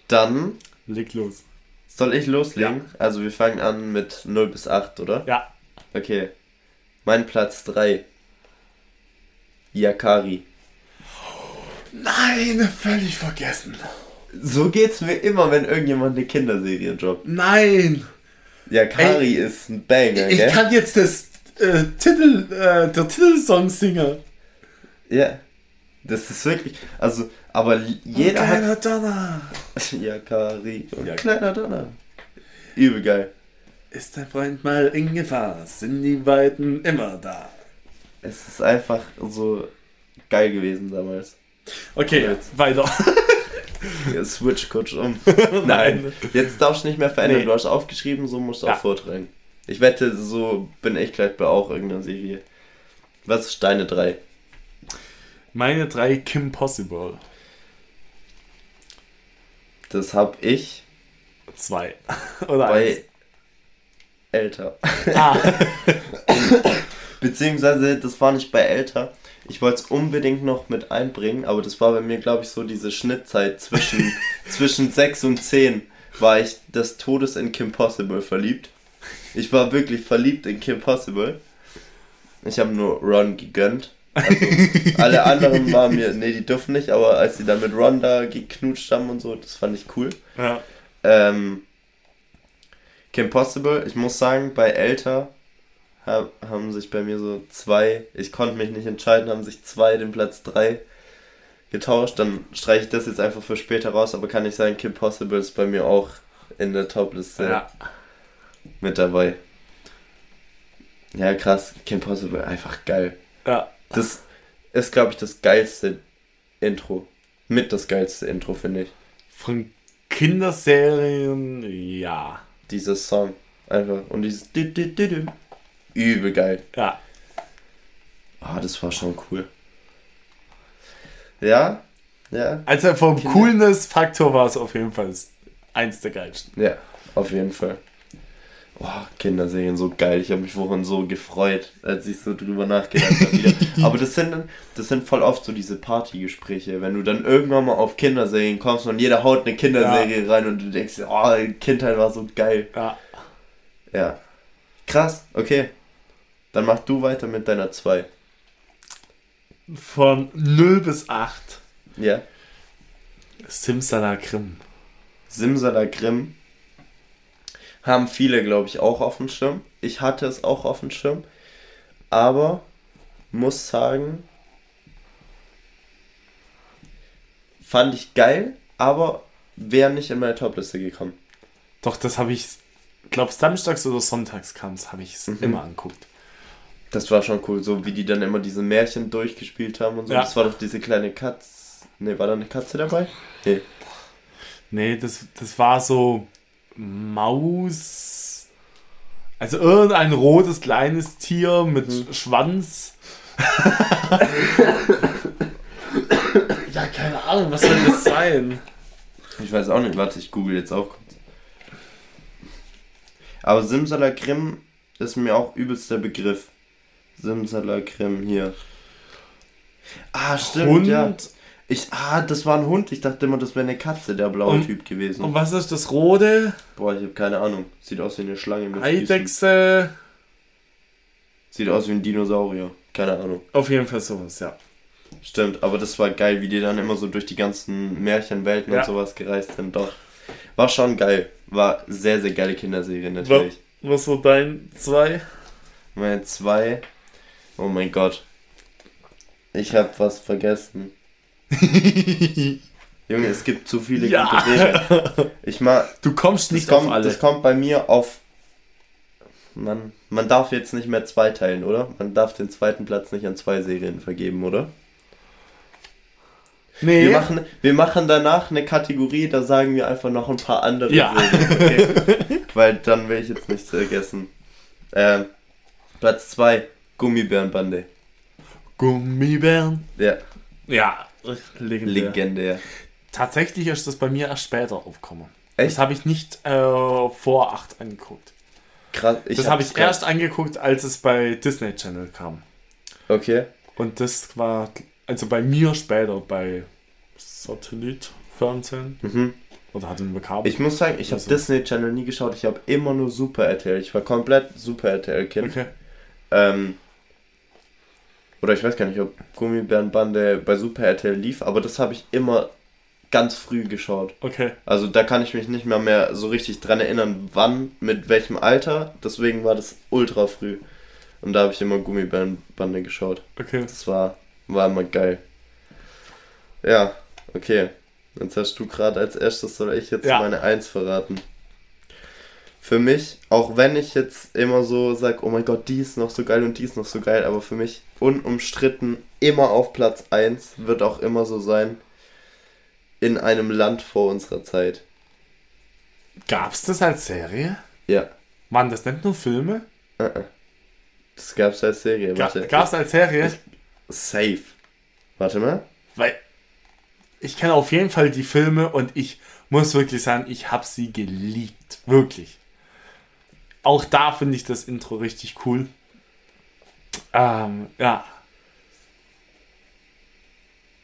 Dann leg los. soll ich loslegen? Also wir fangen an mit 0 bis 8, oder? Ja. Okay. Mein Platz 3. Yakari. Nein, völlig vergessen. So geht's mir immer, wenn irgendjemand eine Kinderserie droppt. Nein! Yakari ist ein Banger, Ich gell? kann jetzt das äh, Titel, äh, der Titelsong singen. Ja. Das ist wirklich, also, aber jeder hat Kleiner Donner. Yakari und Ja. kleiner Donner. Übel geil. Ist dein Freund mal in Gefahr, sind die beiden immer da. Es ist einfach so geil gewesen damals. Okay, Jetzt. weiter. Switch kurz um. Nein. Jetzt darfst du nicht mehr verändern. Nee. Du hast aufgeschrieben, so musst du Ja. auch vortragen. Ich wette, so bin ich gleich bei auch irgendeiner Serie. Was ist deine drei? Meine drei Kim Possible. Das hab ich Zwei. Oder bei älter. Ah, Beziehungsweise, das war nicht bei älter. Ich wollte es unbedingt noch mit einbringen, aber das war bei mir, glaube ich, so diese Schnittzeit zwischen, zwischen 6 und 10 war ich des Todes in Kim Possible verliebt. Ich war wirklich verliebt in Kim Possible. Ich habe nur Ron gegönnt. Also, alle anderen waren mir, nee, die dürfen nicht, aber als sie dann mit Ron da geknutscht haben und so, das fand ich cool. ja. Ähm, Kim Possible, ich muss sagen, bei älter ha- haben sich bei mir so zwei, ich konnte mich nicht entscheiden, haben sich zwei den Platz drei getauscht. Dann streiche ich das jetzt einfach für später raus, aber kann ich sagen, Kim Possible ist bei mir auch in der Top-Liste ja. mit dabei. Ja, krass, Kim Possible, einfach geil. Ja. Das ist, glaube ich, das geilste Intro. Mit das geilste Intro, finde ich. Von Kinderserien, ja. Dieser Song. Einfach. Und dieses. Übel geil. Ja. Ah, das war schon cool. Ja, ja, Also vom Coolness-Faktor war es auf jeden Fall eins der geilsten. ja, auf jeden Fall. Boah, Kinderserien so geil. Ich habe mich vorhin so gefreut, als ich so drüber nachgedacht habe. Aber das sind, das sind voll oft so diese Partygespräche, wenn du dann irgendwann mal auf Kinderserien kommst und jeder haut eine Kinderserie rein und du denkst, oh, Kindheit war so geil. Ja. Ja. Krass, okay. Dann mach du weiter mit deiner 2. Von 0 bis 8. Ja. Simsalakrim. Simsalakrim haben viele, glaube ich, auch auf dem Schirm. Ich hatte es auch auf dem Schirm. Aber muss sagen, fand ich geil, aber wäre nicht in meine Topliste gekommen. Doch, das habe ich, glaube samstags oder sonntags kam es, habe ich es Mhm. immer anguckt. Das war schon cool, so wie die dann immer diese Märchen durchgespielt haben und so. Ja. Das war doch diese kleine Katze. Ne, war da eine Katze dabei? Nee. Nee, das, das war so Maus. Also irgendein rotes kleines Tier mit Mhm. Schwanz. ja, keine Ahnung, was soll das sein? Ich weiß auch nicht, warte, ich google jetzt auch kurz. Aber Simsalakrim ist mir auch übelst der Begriff. Simsalakrim hier. Ah, stimmt, Hund. ja. Ich, ah, das war ein Hund. Ich dachte immer, das wäre eine Katze, der blaue Und- Typ gewesen. Und was ist das rote? Boah, ich habe keine Ahnung. Sieht aus wie eine Schlange mit Füßen. Eidechse. Sieht aus wie ein Dinosaurier. Keine Ahnung. Auf jeden Fall sowas, ja. Stimmt, aber das war geil, wie die dann immer so durch die ganzen Märchenwelten Ja. und sowas gereist sind. Doch. War schon geil. War sehr, sehr geile Kinderserie natürlich. Was war dein zwei? Meine zwei. Oh mein Gott. Ich hab was vergessen. Junge, es gibt zu viele Ja. gute Serien. Ich mag. Du kommst nicht kommt, auf alle. das kommt bei mir auf. Man, man darf jetzt nicht mehr zweiteilen, oder? Man darf den zweiten Platz nicht an zwei Serien vergeben, oder? nee. Wir machen, wir machen danach eine Kategorie, da sagen wir einfach noch ein paar andere Ja. Serien, okay? Weil dann will ich jetzt nichts vergessen. Ähm, Platz 2, Gummibärenbande. Gummibären. Ja, Ja, legendär. legendär. Tatsächlich ist das bei mir erst später aufgekommen. Echt? Das habe ich nicht äh, vor 8 angeguckt. Krass. das habe ich erst angeguckt, als es bei Disney Channel kam. Okay. Und das war, also bei mir später bei Satellitfernsehen. Mhm. Oder hatten wir Kabel? Ich muss sagen, ich habe Also. Disney Channel nie geschaut. Ich habe immer nur Super RTL. Ich war komplett Super RTL Kind. Okay. Ähm, oder ich weiß gar nicht, ob Gummibärenbande bei Super RTL lief, aber das habe ich immer ganz früh geschaut. Okay. Also da kann ich mich nicht mehr, mehr so richtig dran erinnern, wann, mit welchem Alter. Deswegen war das ultra früh. Und da habe ich immer Gummibärenbande geschaut. Okay. Das war, war immer geil. Ja, okay. Jetzt hast du gerade als erstes, soll ich jetzt Ja. meine Eins verraten. Für mich, auch wenn ich jetzt immer so sage, oh mein Gott, die ist noch so geil und die ist noch so geil, aber für mich unumstritten immer auf Platz 1 wird auch immer so sein, in einem Land vor unserer Zeit. Gab's das als Serie? Ja, Waren das nicht nur Filme? äh, äh. das gab's als Serie. Ga Warte. gab's als Serie? Safe. Warte mal. Weil ich kenne auf jeden Fall die Filme und ich muss wirklich sagen, ich habe sie geliebt. Wirklich. Auch da finde ich das Intro richtig cool. Ähm, ja.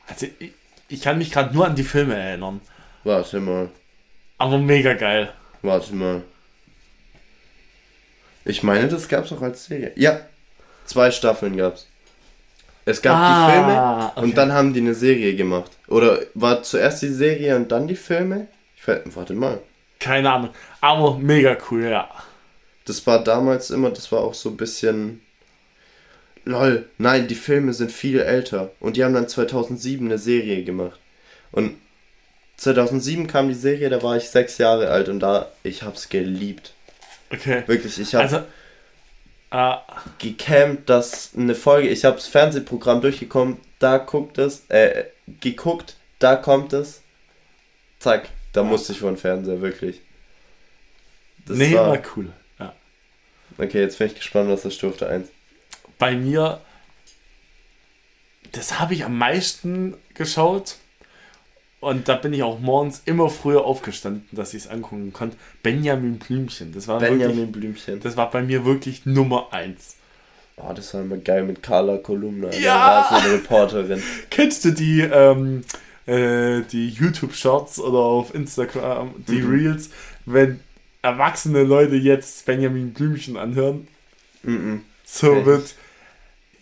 Also ich, ich kann mich gerade nur an die Filme erinnern. Warte mal. Aber mega geil. Warte mal. Ich meine, das gab's auch als Serie. Ja, zwei Staffeln gab's. Es gab Ah, die Filme okay. und dann haben die eine Serie gemacht. Oder war zuerst die Serie und dann die Filme? Ich warte mal. Keine Ahnung. Aber mega cool, ja. Das war damals immer, das war auch so ein bisschen. Lol, nein, die Filme sind viel älter. Und die haben dann 2007 eine Serie gemacht. Und 2007 kam die Serie, da war ich sechs Jahre alt und da, ich hab's geliebt. Okay. Wirklich, ich hab Also, äh, gecampt, dass eine Folge, ich habe das Fernsehprogramm durchgekommen, da guckt es, äh, geguckt, da kommt es, zack, da musste ich vor den Fernseher, wirklich. Das nee, war, war cool. Okay, jetzt bin ich gespannt, was das Stufe 1. bei mir, das habe ich am meisten geschaut. Und da bin ich auch morgens immer früher aufgestanden, dass ich es angucken konnte. Benjamin Blümchen. Das war, wirklich, Benjamin Blümchen. das war bei mir wirklich Nummer eins. Oh, das war immer geil mit Carla Kolumna, Ja! der Reporterin. Kennst du die, ähm, äh, die YouTube-Shorts oder auf Instagram, die Mhm. Reels, wenn erwachsene Leute jetzt Benjamin Blümchen anhören? Mhm. So Echt? wird,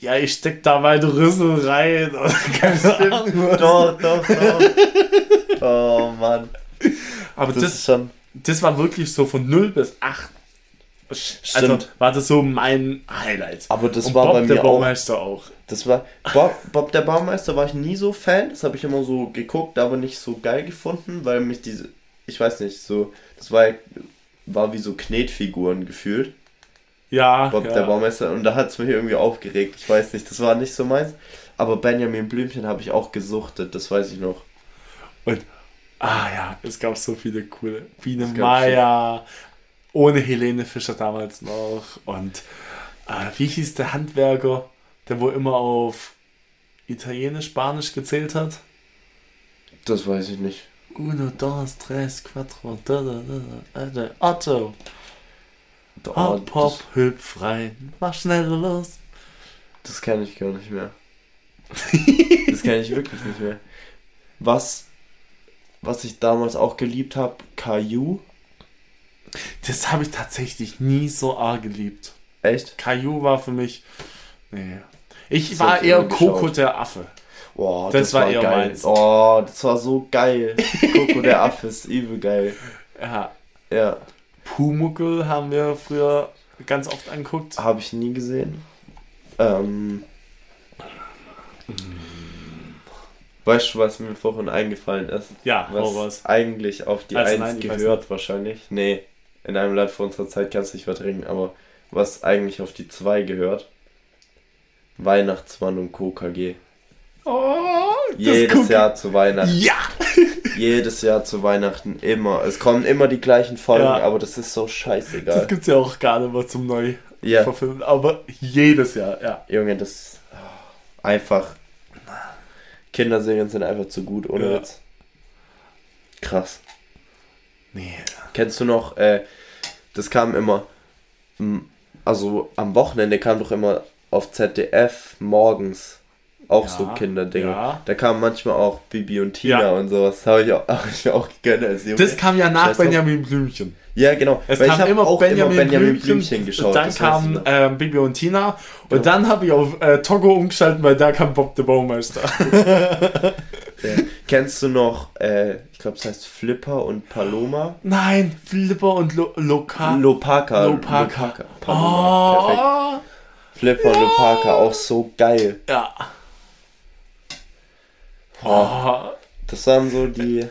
ja, ich steck da meine Rüssel rein oder keine Ahnung. was. Doch, doch, doch. oh Mann, Aber das, das, ist schon. das war wirklich so von 0 bis 8. Also Stimmt. war das so mein Highlight. Aber das Und war Bob bei der mir auch Baumeister auch. Das war. Bob, Bob der Baumeister war ich nie so Fan. Das habe ich immer so geguckt, aber nicht so geil gefunden, weil mich diese. Ich weiß nicht, so. Das war, war wie so Knetfiguren gefühlt. Ja, Bob ja. der Baumeister. Und da hat es mich irgendwie aufgeregt. Ich weiß nicht, das war nicht so meins. Aber Benjamin Blümchen habe ich auch gesuchtet, das weiß ich noch. Und Ah ja, es gab so viele coole. Biene Maya, ohne Helene Fischer damals noch. Und äh, wie hieß der Handwerker, der wo immer auf Italienisch, Spanisch gezählt hat? Das weiß ich nicht. Uno, dos, tres, quattro, da, da, da, da, da, Otto. Oh, Hop, hop, hüpf rein, mach schneller los. Das, kenne ich gar nicht mehr. das kenne ich wirklich nicht mehr. Was, was ich damals auch geliebt habe, Caillou. Das habe ich tatsächlich nie so arg geliebt. Echt? Caillou war für mich. Nee. Ich Das war eher. Coco der Affe. Boah, Das war eher geil. meins. Oh, das war so geil. Coco der Affe ist übel geil. Ja. Ja, Pumuckl haben wir früher ganz oft anguckt. habe ich nie gesehen. Ähm, weißt du, was mir vorhin eingefallen ist? Ja, Was raus. eigentlich auf die Also 1 nein, gehört wahrscheinlich. Nee, in einem Land vor unserer Zeit kannst du nicht verdrängen, aber was eigentlich auf die 2 gehört? Weihnachtsmann und KKG. Oh, Jedes Jahr zu Weihnachten. Ja! Jedes Jahr zu Weihnachten immer. Es kommen immer die gleichen Folgen, Ja. aber das ist so Das scheißegal. gibt's ja auch gar nicht mehr zum neu Ja, verfilmen. Aber jedes Jahr, ja. Junge, das einfach. Kinderserien sind einfach zu gut, ohne Ja. Witz. Krass. Nee. Kennst du noch, äh, das kam immer, also am Wochenende kam doch immer auf ZDF morgens auch Ja, so Kinderdinge. ja. Da kam manchmal auch Bibi und Tina Ja. und sowas. Habe ich, auch- hab ich auch gegönnt als Junge. Das kam ja nach. Benjamin Blümchen. ja, genau. Es Weil kam immer auch Benjamin, immer Benjamin Blümchen, Blümchen geschaut. Dann das weiß ich kam noch. ähm, Bibi und Tina. Und Ja. dann habe ich auf äh, Togo umgeschaltet, weil da kam Bob der Baumeister. Ja. Kennst du noch, äh, ich glaube, es heißt Flipper und Paloma? Nein, Flipper und Lo Loka. Lopaka. Lopaka. Paloma. Perfekt. oh, Flipper und Lopaka, auch so geil. ja. Oh, Das waren so die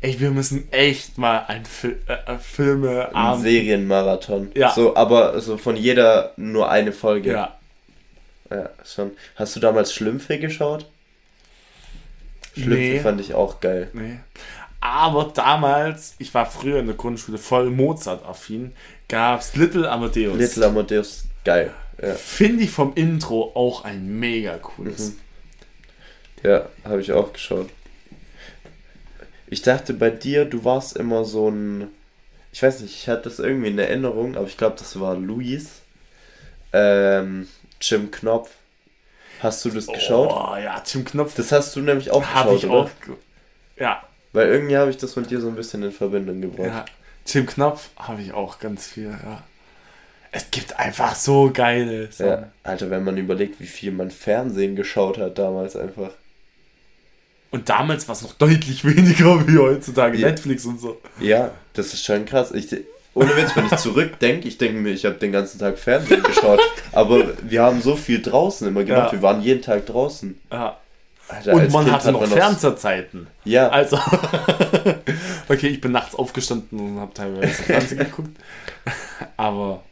ey, wir müssen echt mal ein Fil äh, äh, Filme ein Serienmarathon. Ja. So, aber so von jeder nur eine Folge. Ja. Ja, schon. Hast du damals Schlümpfe geschaut? Schlümpfe Nee. fand ich auch geil. Nee. Aber damals, ich war früher in der Grundschule voll Mozart-affin, gab's Little Amadeus. Little Amadeus, geil. Ja, Finde ich vom Intro auch ein mega cooles. Mhm. Ja habe ich auch geschaut. Ich dachte bei dir, du warst immer so ein. Ich weiß nicht, ich hatte das irgendwie in Erinnerung, aber ich glaube, das war Luis. Ähm, Jim Knopf. Hast du das geschaut? Oh ja, Tim Knopf, Das hast du nämlich auch habe geschaut, ich oder? auch. Ja, Weil irgendwie habe ich das mit dir so ein bisschen in Verbindung gebracht. ja. Tim Knopf habe ich auch ganz viel, ja. Es gibt einfach so geile Sachen. Ja, Alter, wenn man überlegt, wie viel man Fernsehen geschaut hat damals einfach. Und damals war es noch deutlich weniger wie heutzutage, Ja. Netflix und so. Ja, das ist schon krass. Ich, ohne Witz, wenn ich zurückdenke, ich denke mir, ich habe den ganzen Tag Fernsehen geschaut. Aber wir haben so viel draußen immer gemacht. Ja. Wir waren jeden Tag draußen. Ja. Alter, Und man Kind hatte hat noch man Fernsehzeiten. Ja, Also, okay, ich bin nachts aufgestanden und habe teilweise Fernsehen geguckt. Aber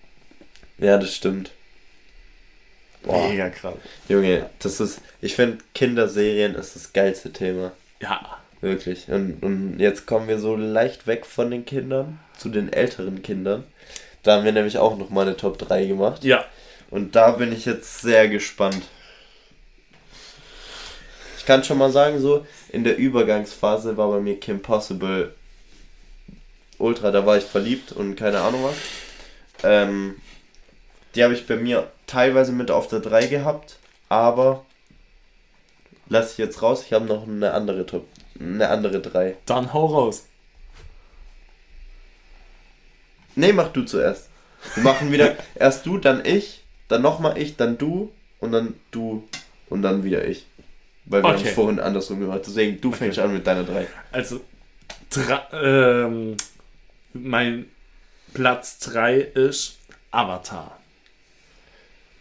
ja, das stimmt. Boah, mega krass. Junge, das ist, ich finde, Kinderserien ist das geilste Thema. Ja, Wirklich. Und, und jetzt kommen wir so leicht weg von den Kindern zu den älteren Kindern. Da haben wir nämlich auch noch mal eine Top 3 gemacht. ja. Und da bin ich jetzt sehr gespannt. Ich kann schon mal sagen, so in der Übergangsphase war bei mir Kim Possible ultra, da war ich verliebt und keine Ahnung was. Ähm, die habe ich bei mir teilweise mit auf der 3 gehabt, aber lass ich jetzt raus, ich habe noch eine andere Top, eine andere 3. Dann hau raus. Nee, mach du zuerst. Wir machen wieder erst du, dann ich, dann nochmal ich, dann du und dann du und dann wieder ich. Weil wir haben Okay. es vorhin andersrum gemacht. Deswegen, du fängst an mit deiner 3. Also, ähm, mein Platz 3 ist Avatar.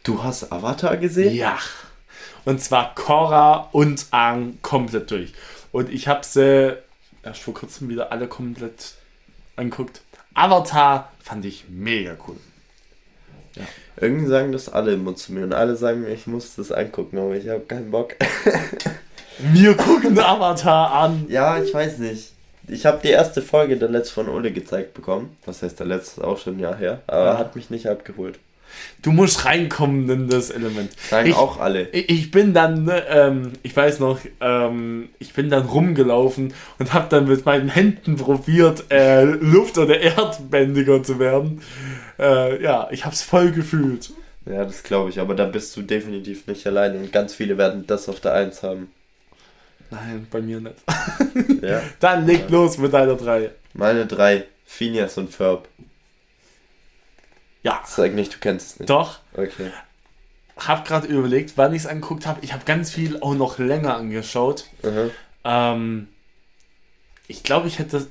Du hast Avatar gesehen? Ja. Und zwar Korra und Aang komplett durch. Und ich habe sie erst vor kurzem wieder alle komplett anguckt. Avatar fand ich mega cool. Irgendwie sagen das alle immer zu mir und alle sagen mir, ich muss das angucken, aber ich habe keinen Bock. Wir gucken Avatar an. ja, ich weiß nicht. ich habe die erste Folge der letzte von Ole gezeigt bekommen. Was heißt der letzte? Ist auch schon ein Jahr her. Aber Ja. hat mich nicht abgeholt. Du musst reinkommen in das Element. Sagen Ich- auch alle. Ich bin dann, ne, ähm, ich weiß noch, ähm, ich bin dann rumgelaufen und habe dann mit meinen Händen probiert, äh, Luft- oder Erdbändiger zu werden. Äh, ja, ich habe es voll gefühlt. Ja, das glaube ich. Aber da bist du definitiv nicht allein. Und ganz viele werden das auf der Eins haben. Nein, bei mir nicht. Ja. Dann leg los mit deiner 3. Meine drei. Phineas und Ferb. Ja, Sag nicht, du kennst es nicht. doch. Okay. Hab gerade überlegt, wann ich es angeguckt habe. Ich habe ganz viel auch noch länger angeschaut. Aha. Ähm, ich glaube, ich hätte.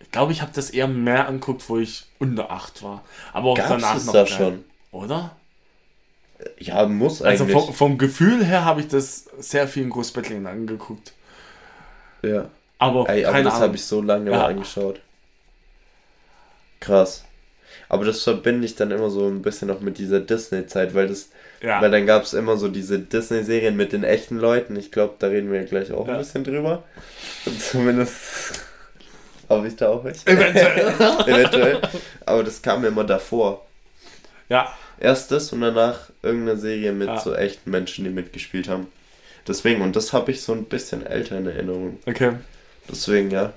Ich glaube, ich habe das eher mehr angeguckt, wo ich unter 8 war. Aber auch Gab's danach es noch. da schon? Oder? Ja, muss Also eigentlich. vom, vom Gefühl her habe ich das sehr viel in Großbettlingen angeguckt. ja. Aber Ey, aber keine das habe ich so lange Ja. angeschaut. Krass. Aber das verbinde ich dann immer so ein bisschen noch mit dieser Disney-Zeit, weil das, ja. weil dann gab es immer so diese Disney-Serien mit den echten Leuten. Ich glaube, da reden wir gleich auch Ja. ein bisschen drüber. Zumindest habe ich da auch recht. Eventuell. Eventuell. Aber das kam mir immer davor. ja. Erst das und danach irgendeine Serie mit Ja. so echten Menschen, die mitgespielt haben. Deswegen, und das habe ich so ein bisschen älter in Erinnerung. Okay. Deswegen, ja.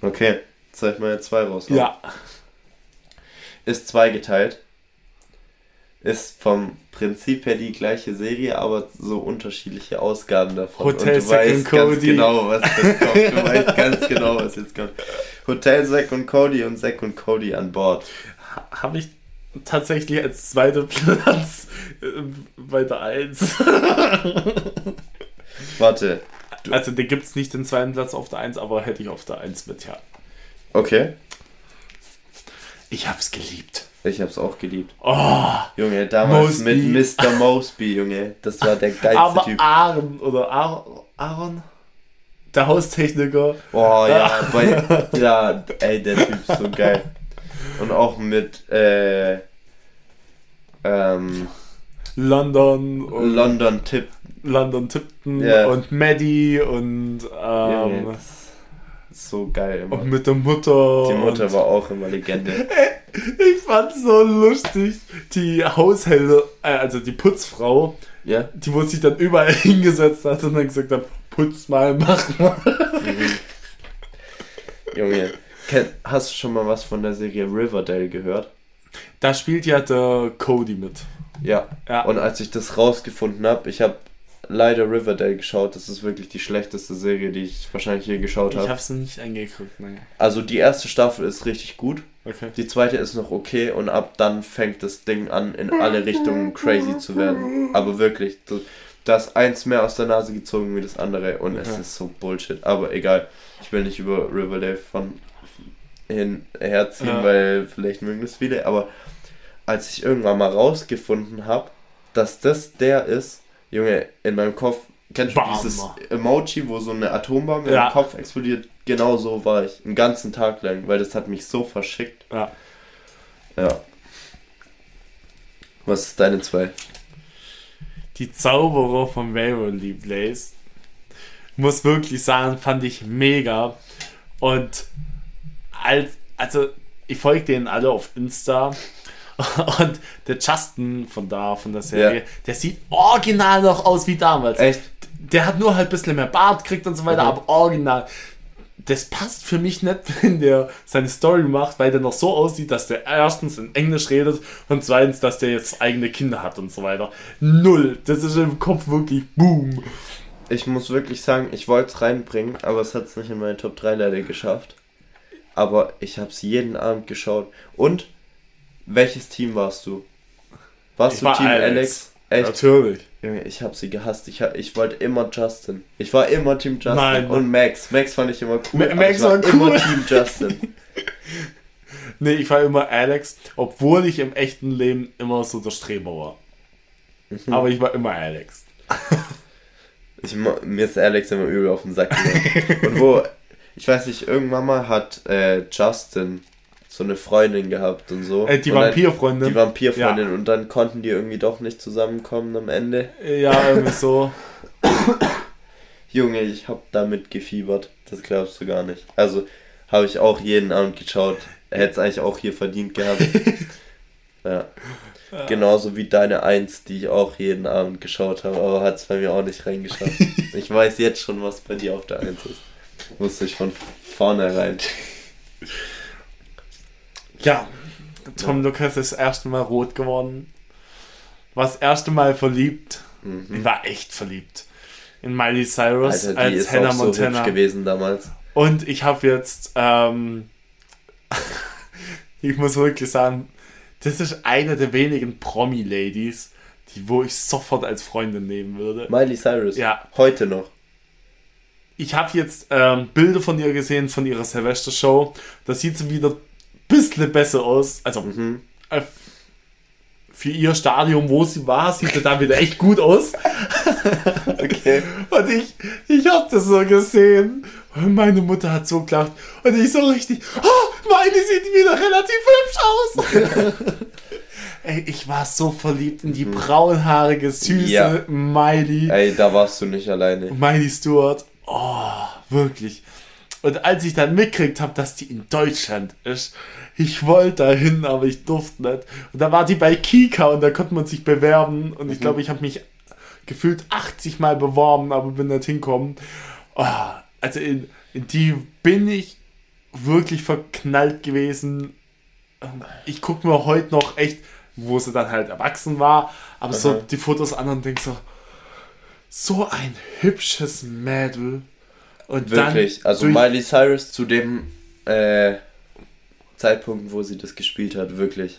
Okay, zeig mal jetzt zwei raus. Ja. Ist zweigeteilt. Ist vom Prinzip her die gleiche Serie, aber so unterschiedliche Ausgaben davon. Hotel und du Zack weißt und ganz Cody. genau, was jetzt kommt. Du weißt ganz genau, was jetzt kommt. Hotel Zack und Cody und Zack und Cody an Bord. Habe ich tatsächlich als zweiter Platz äh, bei der 1. Warte. Also den gibt es nicht den zweiten Platz auf der 1, aber hätte ich auf der 1 mit, ja. Okay. Ich hab's geliebt. Ich hab's auch geliebt. Oh, Junge, damals Mosby. mit Mr. Mosby, Junge. Das war der geilste aber Typ. Aaron oder Aaron? Der Haustechniker. Oh ja, bei, ja, ey, der Typ ist so geil. Und auch mit äh, ähm, London und London Tip. London Tipton Ja. und Maddie und, Junge, ähm, ist so geil immer. und mit der Mutter. Die Mutter war auch immer Legende. Ich fand's so lustig. Die Haushälter, äh, also die Putzfrau, Ja? die wo sich dann überall hingesetzt hat und dann gesagt hat, putz mal, mach mal. Junge, kenn, hast du schon mal was von der Serie Riverdale gehört? Da spielt ja der Cody mit. Ja. Ja. Und als ich das rausgefunden habe, ich habe leider Riverdale geschaut. Das ist wirklich die schlechteste Serie, die ich wahrscheinlich je geschaut Ich habe. hab's nicht angeguckt, ne. Also die erste Staffel ist richtig gut. Okay. Die zweite ist noch okay und ab dann fängt das Ding an, in alle Richtungen crazy zu werden. Aber wirklich, da ist eins mehr aus der Nase gezogen wie das andere und es Okay. ist so Bullshit. Aber egal, ich will nicht über Riverdale von hin herziehen, Ja. weil vielleicht mögen das viele. Aber als ich irgendwann mal rausgefunden habe, dass das der ist, Junge, in meinem Kopf, kennst du Bam. dieses Emoji, wo so eine Atombombe Ja. im Kopf explodiert? Genau so war ich, einen ganzen Tag lang, weil das hat mich so verschickt. Ja. Ja. Was ist deine zwei? Die Zauberer von Waverly Place. Muss wirklich sagen, fand ich mega. Und als, also ich folge denen alle auf Insta. Und der Justin von da, von der Serie, Ja. der sieht original noch aus wie damals. Echt? Der hat nur halt ein bisschen mehr Bart gekriegt und so weiter, Mhm. aber original. Das passt für mich nicht, wenn der seine Story macht, weil der noch so aussieht, dass der erstens in Englisch redet und zweitens, dass der jetzt eigene Kinder hat und so weiter. Null. Das ist im Kopf wirklich boom. Ich muss wirklich sagen, ich wollte es reinbringen, aber es hat es nicht in meine Top 3 leider geschafft. Aber ich habe es jeden Abend geschaut. Und welches Team warst du? Warst Ich du war Team Alex? Alex. Echt? Natürlich. Junge, ich habe sie gehasst. Ich, ich wollte immer Justin. Ich war immer Team Justin. Nein. Und Max. Max fand ich immer cool. Ma- aber Max ich war war immer cool. Team Justin. Nee, ich war immer Alex, obwohl ich im echten Leben immer so der Streber war. Mhm. Aber ich war immer Alex. Ich, ma- mir ist Alex immer übel auf den Sack gegangen. Und wo, ich weiß nicht, irgendwann mal hat äh, Justin so eine Freundin gehabt und so. Äh, die und dann- Vampirfreundin. Die Vampirfreundin und dann konnten die irgendwie doch nicht zusammenkommen am Ende. Ja, irgendwie so. Junge, ich hab damit gefiebert. Das glaubst du gar nicht. Also habe ich auch jeden Abend geschaut. Hätte es eigentlich auch hier verdient gehabt. ja. Genauso wie deine Eins, die ich auch jeden Abend geschaut habe, aber hat es bei mir auch nicht reingeschafft. ich weiß jetzt schon, was bei dir auf der Eins ist. Wusste ich von vornherein. Ja, Tom Lukas ist das erste Mal rot geworden. War das erste Mal verliebt. Mhm. Ich war echt verliebt. In Miley Cyrus Alter, die als ist Hannah so Montana. hübsch gewesen damals. Und ich habe jetzt, ähm, ich muss wirklich sagen, das ist eine der wenigen Promi-Ladies, die, wo ich sofort als Freundin nehmen würde. Miley Cyrus. Ja. Heute noch. Ich habe jetzt ähm, Bilder von ihr gesehen, von ihrer Silvester-Show. Da sieht sie wieder bisschen besser aus. Also Mhm. äh, für ihr Stadium, wo sie war, sieht sie da wieder echt gut aus. Okay. Und ich, ich hab das so gesehen. Und meine Mutter hat so gelacht. Und ich so richtig, oh, meine sieht wieder relativ hübsch aus. Ey, ich war so verliebt in die braunhaarige, süße Ja. Miley. Ey, da warst du nicht alleine. Miley Stewart. Oh, wirklich. Und als ich dann mitgekriegt habe, dass die in Deutschland ist, ich wollte dahin, aber ich durfte nicht. Und da war die bei Kika und da konnte man sich bewerben. Und ich glaube, ich habe mich gefühlt 80 Mal beworben, aber bin nicht hinkommen. Oh, also in, in die bin ich wirklich verknallt gewesen. Ich gucke mir heute noch echt, wo sie dann halt erwachsen war, aber so Aha. die Fotos an und denk so, so ein hübsches Mädel. Und Wirklich. dann Also Miley Cyrus zu dem äh, Zeitpunkt, wo sie das gespielt hat, wirklich.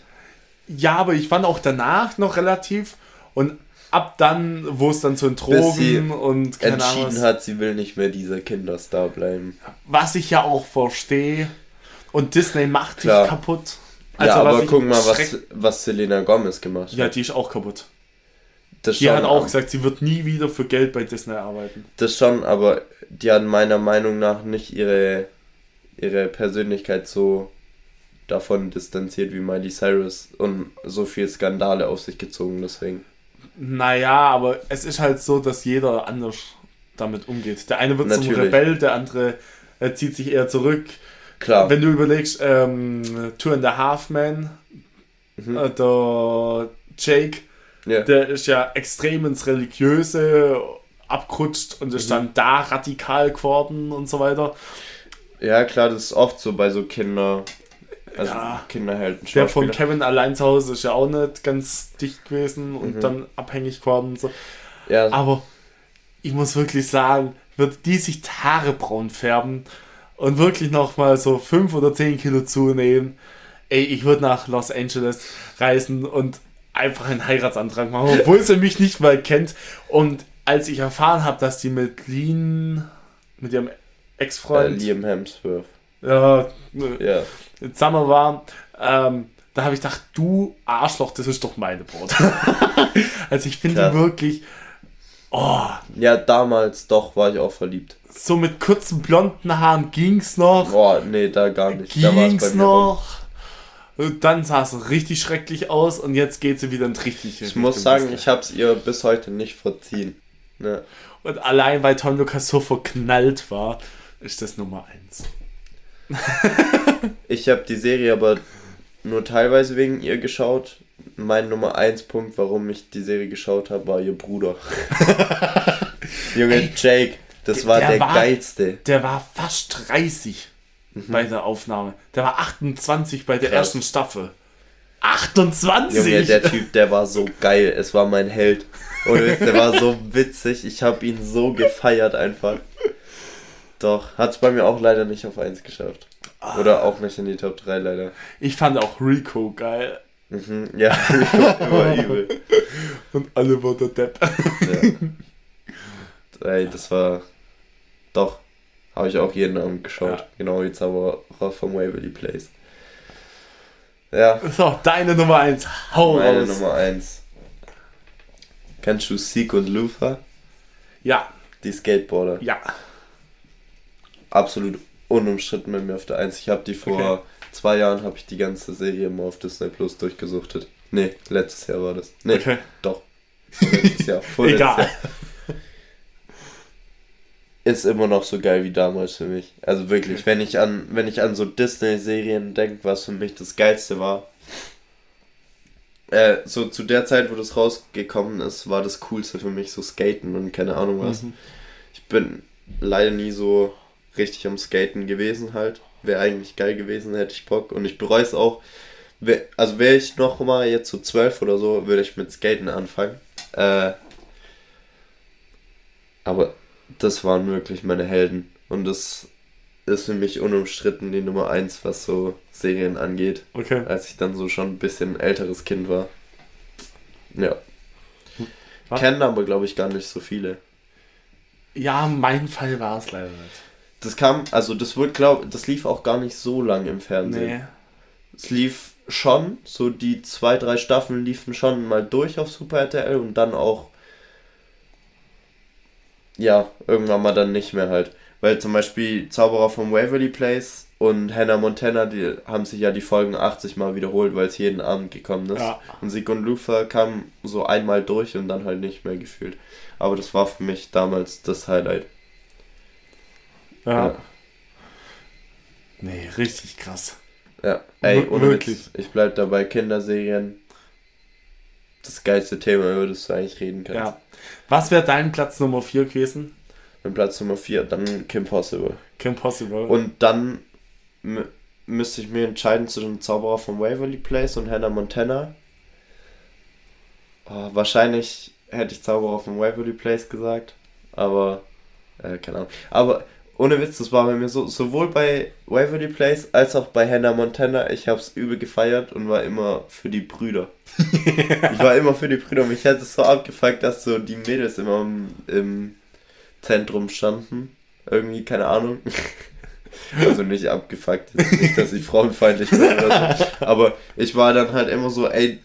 Ja, aber ich fand auch danach noch relativ und ab dann, wo es dann zu den Drogen und keine Ahnung, Entschieden was, hat, sie will nicht mehr dieser Kinderstar bleiben. was ich ja auch verstehe. Und Disney macht dich Klar. kaputt. ja, aber Also guck mal, was, was Selena Gomez gemacht hat. Ja, die ist auch kaputt. das Die schon, hat auch gesagt, sie wird nie wieder für Geld bei Disney arbeiten. Das schon, aber die hat meiner Meinung nach nicht ihre, ihre Persönlichkeit so davon distanziert wie Miley Cyrus und so viel Skandale auf sich gezogen, deswegen. Naja, aber es ist halt so, dass jeder anders damit umgeht. Der eine wird zum Natürlich. Rebell, der andere äh, zieht sich eher zurück. Klar, Wenn du überlegst, ähm, Two and a Half Men, Mhm. äh, der Jake, ja. der ist ja extrem ins Religiöse abgerutscht und Mhm. ist dann da radikal geworden und so weiter. ja, klar, das ist oft so bei so Kinder, also Ja. Kinderhelden. Der von. Kevin allein zu Hause ist ja auch nicht ganz dicht gewesen und Mhm. dann abhängig geworden und so. Ja, Aber ich muss wirklich sagen, wird die sich die Haare braun färben und wirklich nochmal so 5 oder 10 Kilo zunehmen, ey, ich würde nach Los Angeles reisen und einfach einen Heiratsantrag machen, obwohl sie mich nicht mal kennt. Und als ich erfahren habe, dass die mit Lean, mit ihrem äh, Ex-Freund, Liam Hemsworth. Ja, Ja. zusammen war, ähm, da habe ich gedacht, du Arschloch, das ist doch meine Braut. also ich finde wirklich, oh, Ja, damals doch war ich auch verliebt. so mit kurzen blonden Haaren ging's noch. Boah, nee, da gar nicht. Da ging's rum. noch. Und dann sah es richtig schrecklich aus und jetzt geht sie wieder in die richtige Ich muss sagen, ich hab's ihr bis heute nicht verziehen. Ne? Und allein weil Tom Lucas so verknallt war, ist das Nummer eins. Ich habe die Serie aber nur teilweise wegen ihr geschaut. Mein Nummer 1 Punkt, warum ich die Serie geschaut habe, war ihr Bruder. Junge, Ey, Jake, das der- war der der, war- geilste. Der war fast 30 bei der Aufnahme. Der war 28 bei der Krass. ersten Staffel. 28! Junge, der Typ, der war so geil. Es war mein Held. Und der war so witzig. Ich habe ihn so gefeiert einfach. Doch, hat's bei mir auch leider nicht auf 1 geschafft. Oder auch nicht in die Top 3 leider. ich fand auch Rico geil. Mhm, ja, war übel. Und alle wurden Depp. Ja. Ey, das war. Doch. Habe ich auch jeden Abend geschaut. Ja. Genau, jetzt aber auch vom Waverly Place. Ja, So, deine Nummer 1. Hau meine raus. Nummer 1. Kennst du Seek und Luther? Ja, Die Skateboarder. ja. Absolut unumstritten mit mir auf der 1. Ich habe die vor Okay. zwei Jahren, habe ich die ganze Serie immer auf Disney Plus durchgesuchtet. Nee, letztes Jahr war das. Nee, Okay. doch. Vorletztes Jahr. Vorletztes Egal. Jahr. ist immer noch so geil wie damals für mich. Also wirklich, wenn ich an, wenn ich an so Disney-Serien denke, was für mich das Geilste war. Äh, so zu der Zeit, wo das rausgekommen ist, war das Coolste für mich so Skaten und keine Ahnung was. Mhm. Ich bin leider nie so richtig am Skaten gewesen halt. Wäre eigentlich geil gewesen, hätte ich Bock. Und ich bereue es auch. Also wäre ich noch mal jetzt so zwölf oder so, würde ich mit Skaten anfangen. Äh, aber das waren wirklich meine Helden. Und das ist für mich unumstritten die Nummer eins, was so Serien angeht. Okay. Als ich dann so schon ein bisschen älteres Kind war. Ja. Was? Kennen aber, glaube ich, gar nicht so viele. Ja, mein Fall war es leider nicht. Das kam, also das wird, glaub, das lief auch gar nicht so lang im Fernsehen. Nee. Es lief schon, so die zwei, drei Staffeln liefen schon mal durch auf Super RTL und dann auch, ja, irgendwann mal dann nicht mehr halt. Weil zum Beispiel Zauberer vom Waverly Place und Hannah Montana, die haben sich ja die Folgen 80 mal wiederholt, weil es jeden Abend gekommen ist. Ja. Und Sieg und Luther kam so einmal durch und dann halt nicht mehr gefühlt. Aber das war für mich damals das Highlight. Ja. Ja. Nee, richtig krass. Ja, ey, ohne wirklich. Witz, ich bleib dabei, Kinderserien. Das geilste Thema, über das du eigentlich reden kannst. Ja. Was wäre dein Platz Nummer 4 gewesen? Mit Platz Nummer 4, dann Kim Possible. Kim Possible. Und dann mü- müsste ich mir entscheiden zwischen Zauberer von Waverly Place und Hannah Montana. Oh, wahrscheinlich hätte ich Zauberer von Waverly Place gesagt, aber äh, keine Ahnung. Aber ohne Witz, das war bei mir so, sowohl bei Waverly Place als auch bei Hannah Montana, ich hab's übel gefeiert und war immer für die Brüder. ich war immer für die Brüder. Mich hätte es so abgefuckt, dass so die Mädels immer im, im Zentrum standen. Irgendwie, keine Ahnung. Also nicht abgefuckt, nicht, dass ich frauenfeindlich bin oder so. Aber ich war dann halt immer so, ey,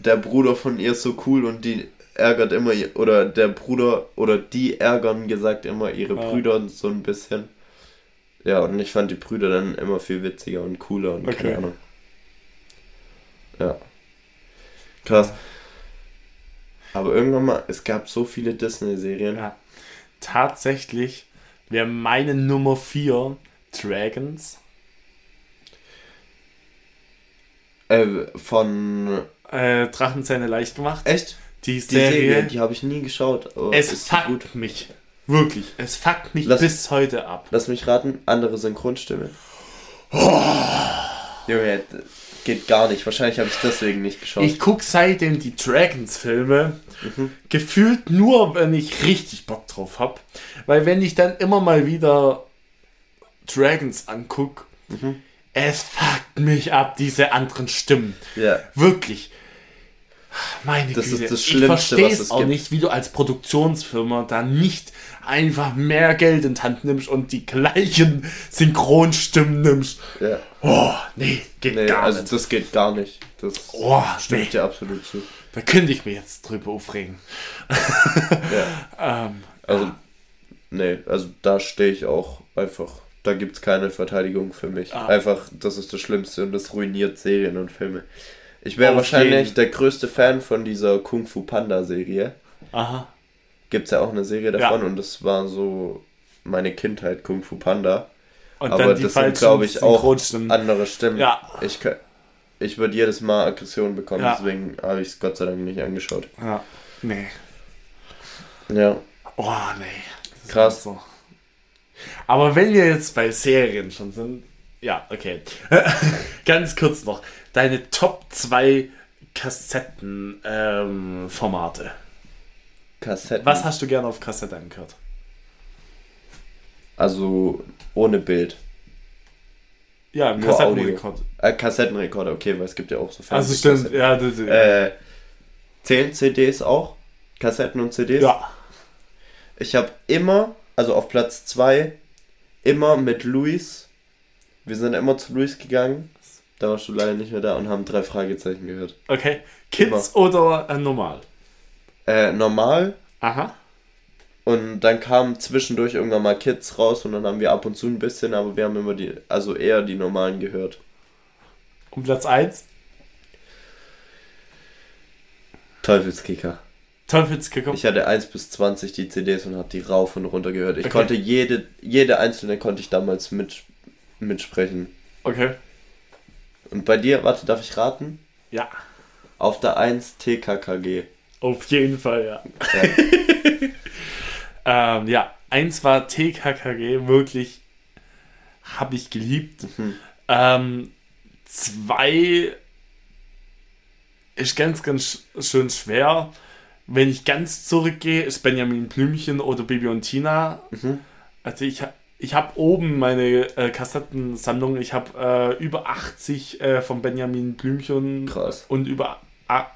der Bruder von ihr ist so cool und die ärgert immer, ihr- oder der Bruder, oder die ärgern gesagt immer ihre Ja. Brüder so ein bisschen. Ja, und ich fand die Brüder dann immer viel witziger und cooler und Okay. keine Ahnung. Ja. Krass. Aber irgendwann mal, es gab so viele Disney-Serien. ja. Tatsächlich wäre meine Nummer 4 Dragons. Äh, von. Äh, Drachenzähne leicht gemacht. Echt? Die Die Serie. Serie, die habe ich nie geschaut. aber es ist fuckt gut. mich. Wirklich. Es fuckt mich Lass- bis heute ab. Lass mich raten, andere Synchronstimme. Junge, d- geht gar nicht. Wahrscheinlich habe ich deswegen nicht geschaut. Ich gucke seitdem die Dragons-Filme Mhm. gefühlt nur, wenn ich richtig Bock drauf habe. Weil wenn ich dann immer mal wieder Dragons anguck, Mhm. es fuckt mich ab, diese anderen Stimmen. ja. Wirklich. Meine Das Güte. ist das ich Schlimmste, verstehe was es auch gibt. nicht, wie du als Produktionsfirma da nicht einfach mehr Geld in die Hand nimmst und die gleichen Synchronstimmen nimmst. ja. Oh, nee, geht Nee, gar also nicht. das geht gar nicht. Das Oh, stimmt nee. dir absolut zu. Da könnte ich mich jetzt drüber aufregen. Ja. Ähm, Also, nee, also da stehe ich auch einfach. Da gibt es keine Verteidigung für mich. Ah. Einfach, das ist das Schlimmste und das ruiniert Serien und Filme. Ich wäre wahrscheinlich der größte Fan von dieser Kung Fu Panda Serie. aha. Gibt es ja auch eine Serie Ja. davon und das war so meine Kindheit, Kung Fu Panda. Und Aber dann die das sind, glaube ich, auch andere Stimmen. Ja. Ich, ich würde jedes Mal Aggression bekommen, Ja. deswegen habe ich es Gott sei Dank nicht angeschaut. Ja. Nee. Ja, Oh, nee. Das Krass. So. Aber wenn wir jetzt bei Serien schon sind, ja, okay. Ganz kurz noch. Deine Top 2 Kassetten-Formate. Kassetten. Was hast du gerne auf Kassette angehört? Also ohne Bild. Ja, im Nur Kassettenrekord. Äh, Kassettenrekorder, okay, weil es gibt ja auch so Also stimmt, ja, das, das, Äh, zählen CDs auch? Kassetten und CDs? ja. Ich habe immer, also auf Platz 2, immer mit Luis. Wir sind immer zu Luis gegangen. Da warst du leider nicht mehr da und haben drei Fragezeichen gehört. Okay. Kids oder äh, normal? Äh, normal. Aha. Und dann kamen zwischendurch irgendwann mal Kids raus und dann haben wir ab und zu ein bisschen, aber wir haben immer die, also eher die normalen gehört. Und Platz 1? Teufelskicker. Teufelskicker. Ich hatte 1 bis 20 die CDs und habe die rauf und runter gehört. Ich Okay. konnte jede, jede einzelne konnte ich damals mit, mitsprechen. Okay. Und bei dir, warte, darf ich raten? Ja. Auf der 1 TKKG. Auf jeden Fall, ja. Ja. Ähm, ja, eins war TKKG, wirklich habe ich geliebt. Mhm. Ähm, zwei ist ganz, ganz sch- schön schwer. Wenn ich ganz zurückgehe, ist Benjamin Blümchen oder Bibi und Tina. Mhm. Also ich, ha- ich habe oben meine äh, Kassettensammlung. Ich habe äh, über 80 äh, von Benjamin Blümchen Krass. und über ah,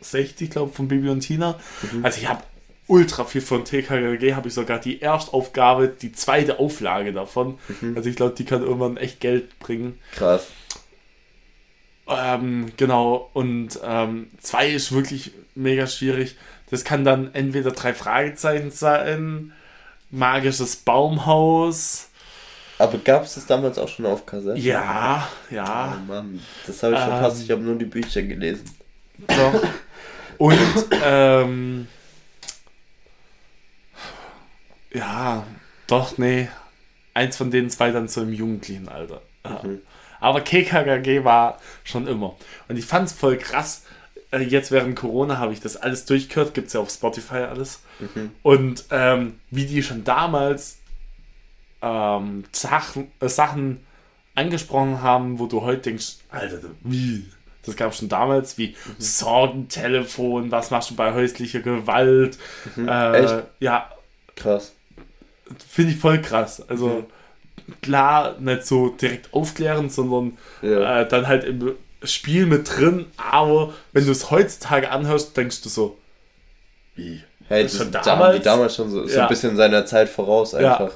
60, glaube ich, von Bibi und Tina. Mhm. Also ich habe ultra viel von TKKG, habe ich sogar die Erstaufgabe, die zweite Auflage davon. Mhm. Also ich glaube, die kann irgendwann echt Geld bringen. Krass. Ähm, genau, und ähm, zwei ist wirklich mega schwierig. Das kann dann entweder drei Fragezeichen sein, magisches Baumhaus. Aber gab es das damals auch schon auf Kassette? Ja, Oh ja, Mann, das habe ich Ähm. verpasst. Ich habe nur die Bücher gelesen. doch. Und ähm, ja, doch, nee. Eins von den zwei dann so im jugendlichen Alter. Mhm. Aber KKKG war schon immer. Und ich fand es voll krass. Äh, Jetzt während Corona habe ich das alles durchgehört. Gibt es ja auf Spotify alles. Mhm. Und ähm, wie die schon damals ähm, Sachen, äh, Sachen angesprochen haben, wo du heute denkst, Alter, wie? Das gab es schon damals, wie Sorgentelefon, was machst du bei häuslicher Gewalt? Äh, Echt? Ja, Krass. finde ich voll krass. Also klar, nicht so direkt aufklärend, sondern Ja. äh, dann halt im Spiel mit drin, aber wenn du es heutzutage anhörst, denkst du so, wie? Hey, Das schon da haben damals? die damals schon so, so Ja. ein bisschen seiner Zeit voraus Ja. einfach.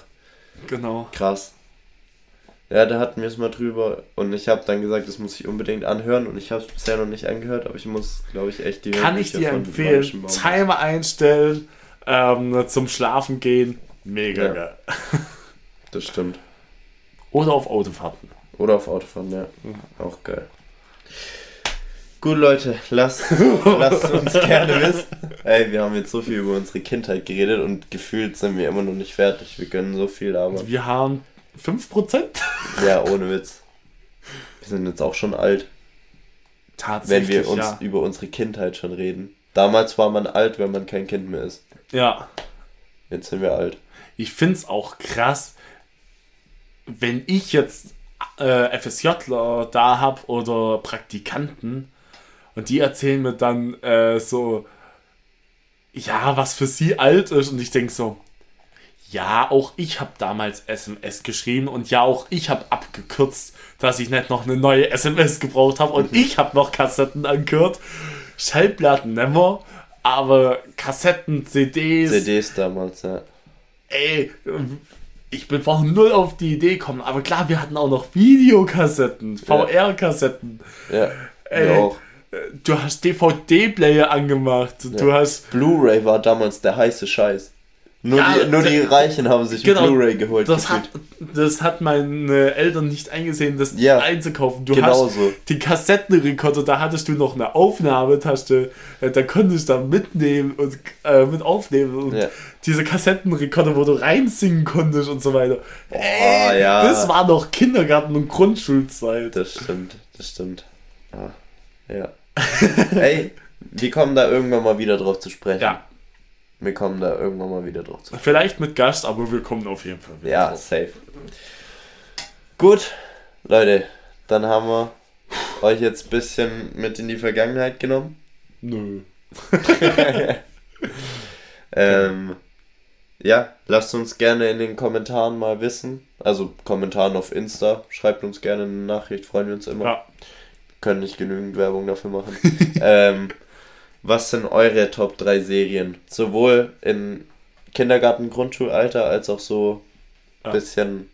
Genau. Krass. Ja, da hatten wir es mal drüber und ich habe dann gesagt, das muss ich unbedingt anhören und ich habe es bisher noch nicht angehört, aber ich muss, glaube ich, echt die Kann ich dir empfehlen. Timer einstellen, ähm, zum Schlafen gehen. Mega Ja. geil. Das stimmt. Oder auf Autofahrten. Oder auf Autofahren, ja. Auch geil. Gut, Leute, lasst, lasst uns gerne wissen. Ey, wir haben jetzt so viel über unsere Kindheit geredet und gefühlt sind wir immer noch nicht fertig. Wir können so viel labern. Wir haben 5%. Ja, ohne Witz. Wir sind jetzt auch schon alt, wenn Tatsächlich, wir uns ja. über unsere Kindheit schon reden. Damals war man alt, wenn man kein Kind mehr ist. Ja. Jetzt sind wir alt. Ich finde es auch krass, wenn ich jetzt äh, FSJler da habe oder Praktikanten. Und die erzählen mir dann äh, so, ja, was für sie alt ist. Und ich denke so, ja, auch ich habe damals SMS geschrieben. Und ja, auch ich habe abgekürzt, dass ich nicht noch eine neue SMS gebraucht habe und ich habe noch Kassetten angehört. Schallplatten nimmer, aber Kassetten, CDs, CDs damals, ja. ey, ich bin vorhin null auf die Idee gekommen, aber klar, wir hatten auch noch Videokassetten, VR-Kassetten. Ja, Ey. auch. Du hast DVD-Player angemacht, du Ja. hast Blu-ray war damals der heiße Scheiß. Nur, Ja, die, nur die Reichen haben sich genau, Blu-ray geholt. das gefühlt. hat, das hat meine Eltern nicht eingesehen, das Ja, einzukaufen. Du genau hast so. die Kassettenrekorder, da hattest du noch eine Aufnahmetaste, äh, da konntest du da mitnehmen und äh, mit aufnehmen und Ja. Diese Kassettenrekorder, wo du reinsingen konntest und so weiter. Ey, ja. Das war noch Kindergarten- und Grundschulzeit. Das stimmt, das stimmt. Ah, ja. Ey, wir kommen da irgendwann mal wieder drauf zu sprechen. Ja, Wir kommen da irgendwann mal wieder drauf zu sprechen. vielleicht mit Gast, aber wir kommen auf jeden Fall wieder Ja, drauf. safe. Gut, Leute, dann haben wir euch jetzt ein bisschen mit in die Vergangenheit genommen. Nö. Ähm, ja, lasst uns gerne in den Kommentaren mal wissen. Also Kommentaren auf Insta. Schreibt uns gerne eine Nachricht, freuen wir uns immer. Ja. Können nicht genügend Werbung dafür machen. ähm, was sind eure Top 3 Serien? Sowohl in Kindergarten, Grundschulalter als auch so ein Ja. bisschen,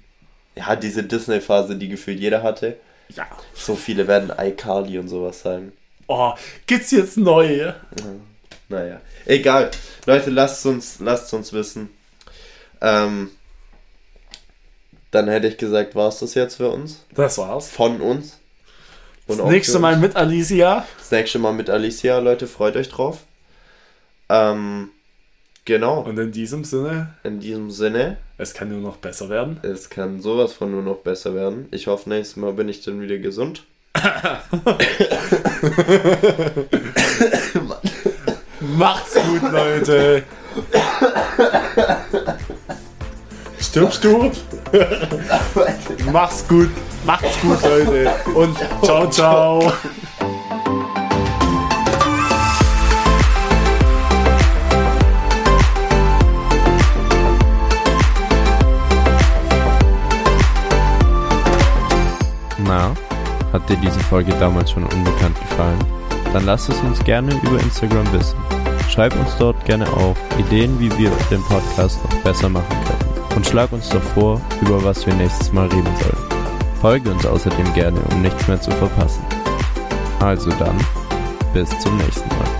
ja, diese Disney-Phase, die gefühlt jeder hatte. Ja. So viele werden iCarly und sowas sagen. Oh, gibt's jetzt neue? Naja, egal. Leute, lasst uns, lasst uns wissen. Ähm, dann hätte ich gesagt, war es das jetzt für uns? Das war's. Von uns? Und Das nächste Mal mit Alicia. Das nächste Mal mit Alicia, Leute, freut euch drauf. Ähm, genau. Und in diesem Sinne, In diesem Sinne, es kann nur noch besser werden. es kann sowas von nur noch besser werden. Ich hoffe, nächstes Mal bin ich dann wieder gesund. Macht's gut, Leute. Stirbst du? Mach's gut. Macht's gut, Leute. Und ciao, ciao. Na, hat dir diese Folge damals schon unbekannt gefallen? Dann lass es uns gerne über Instagram wissen. Schreib uns dort gerne auch Ideen, wie wir den Podcast noch besser machen können. Und schlag uns doch vor, über was wir nächstes Mal reden sollen. Folge uns außerdem gerne, um nichts mehr zu verpassen. Also dann, bis zum nächsten Mal.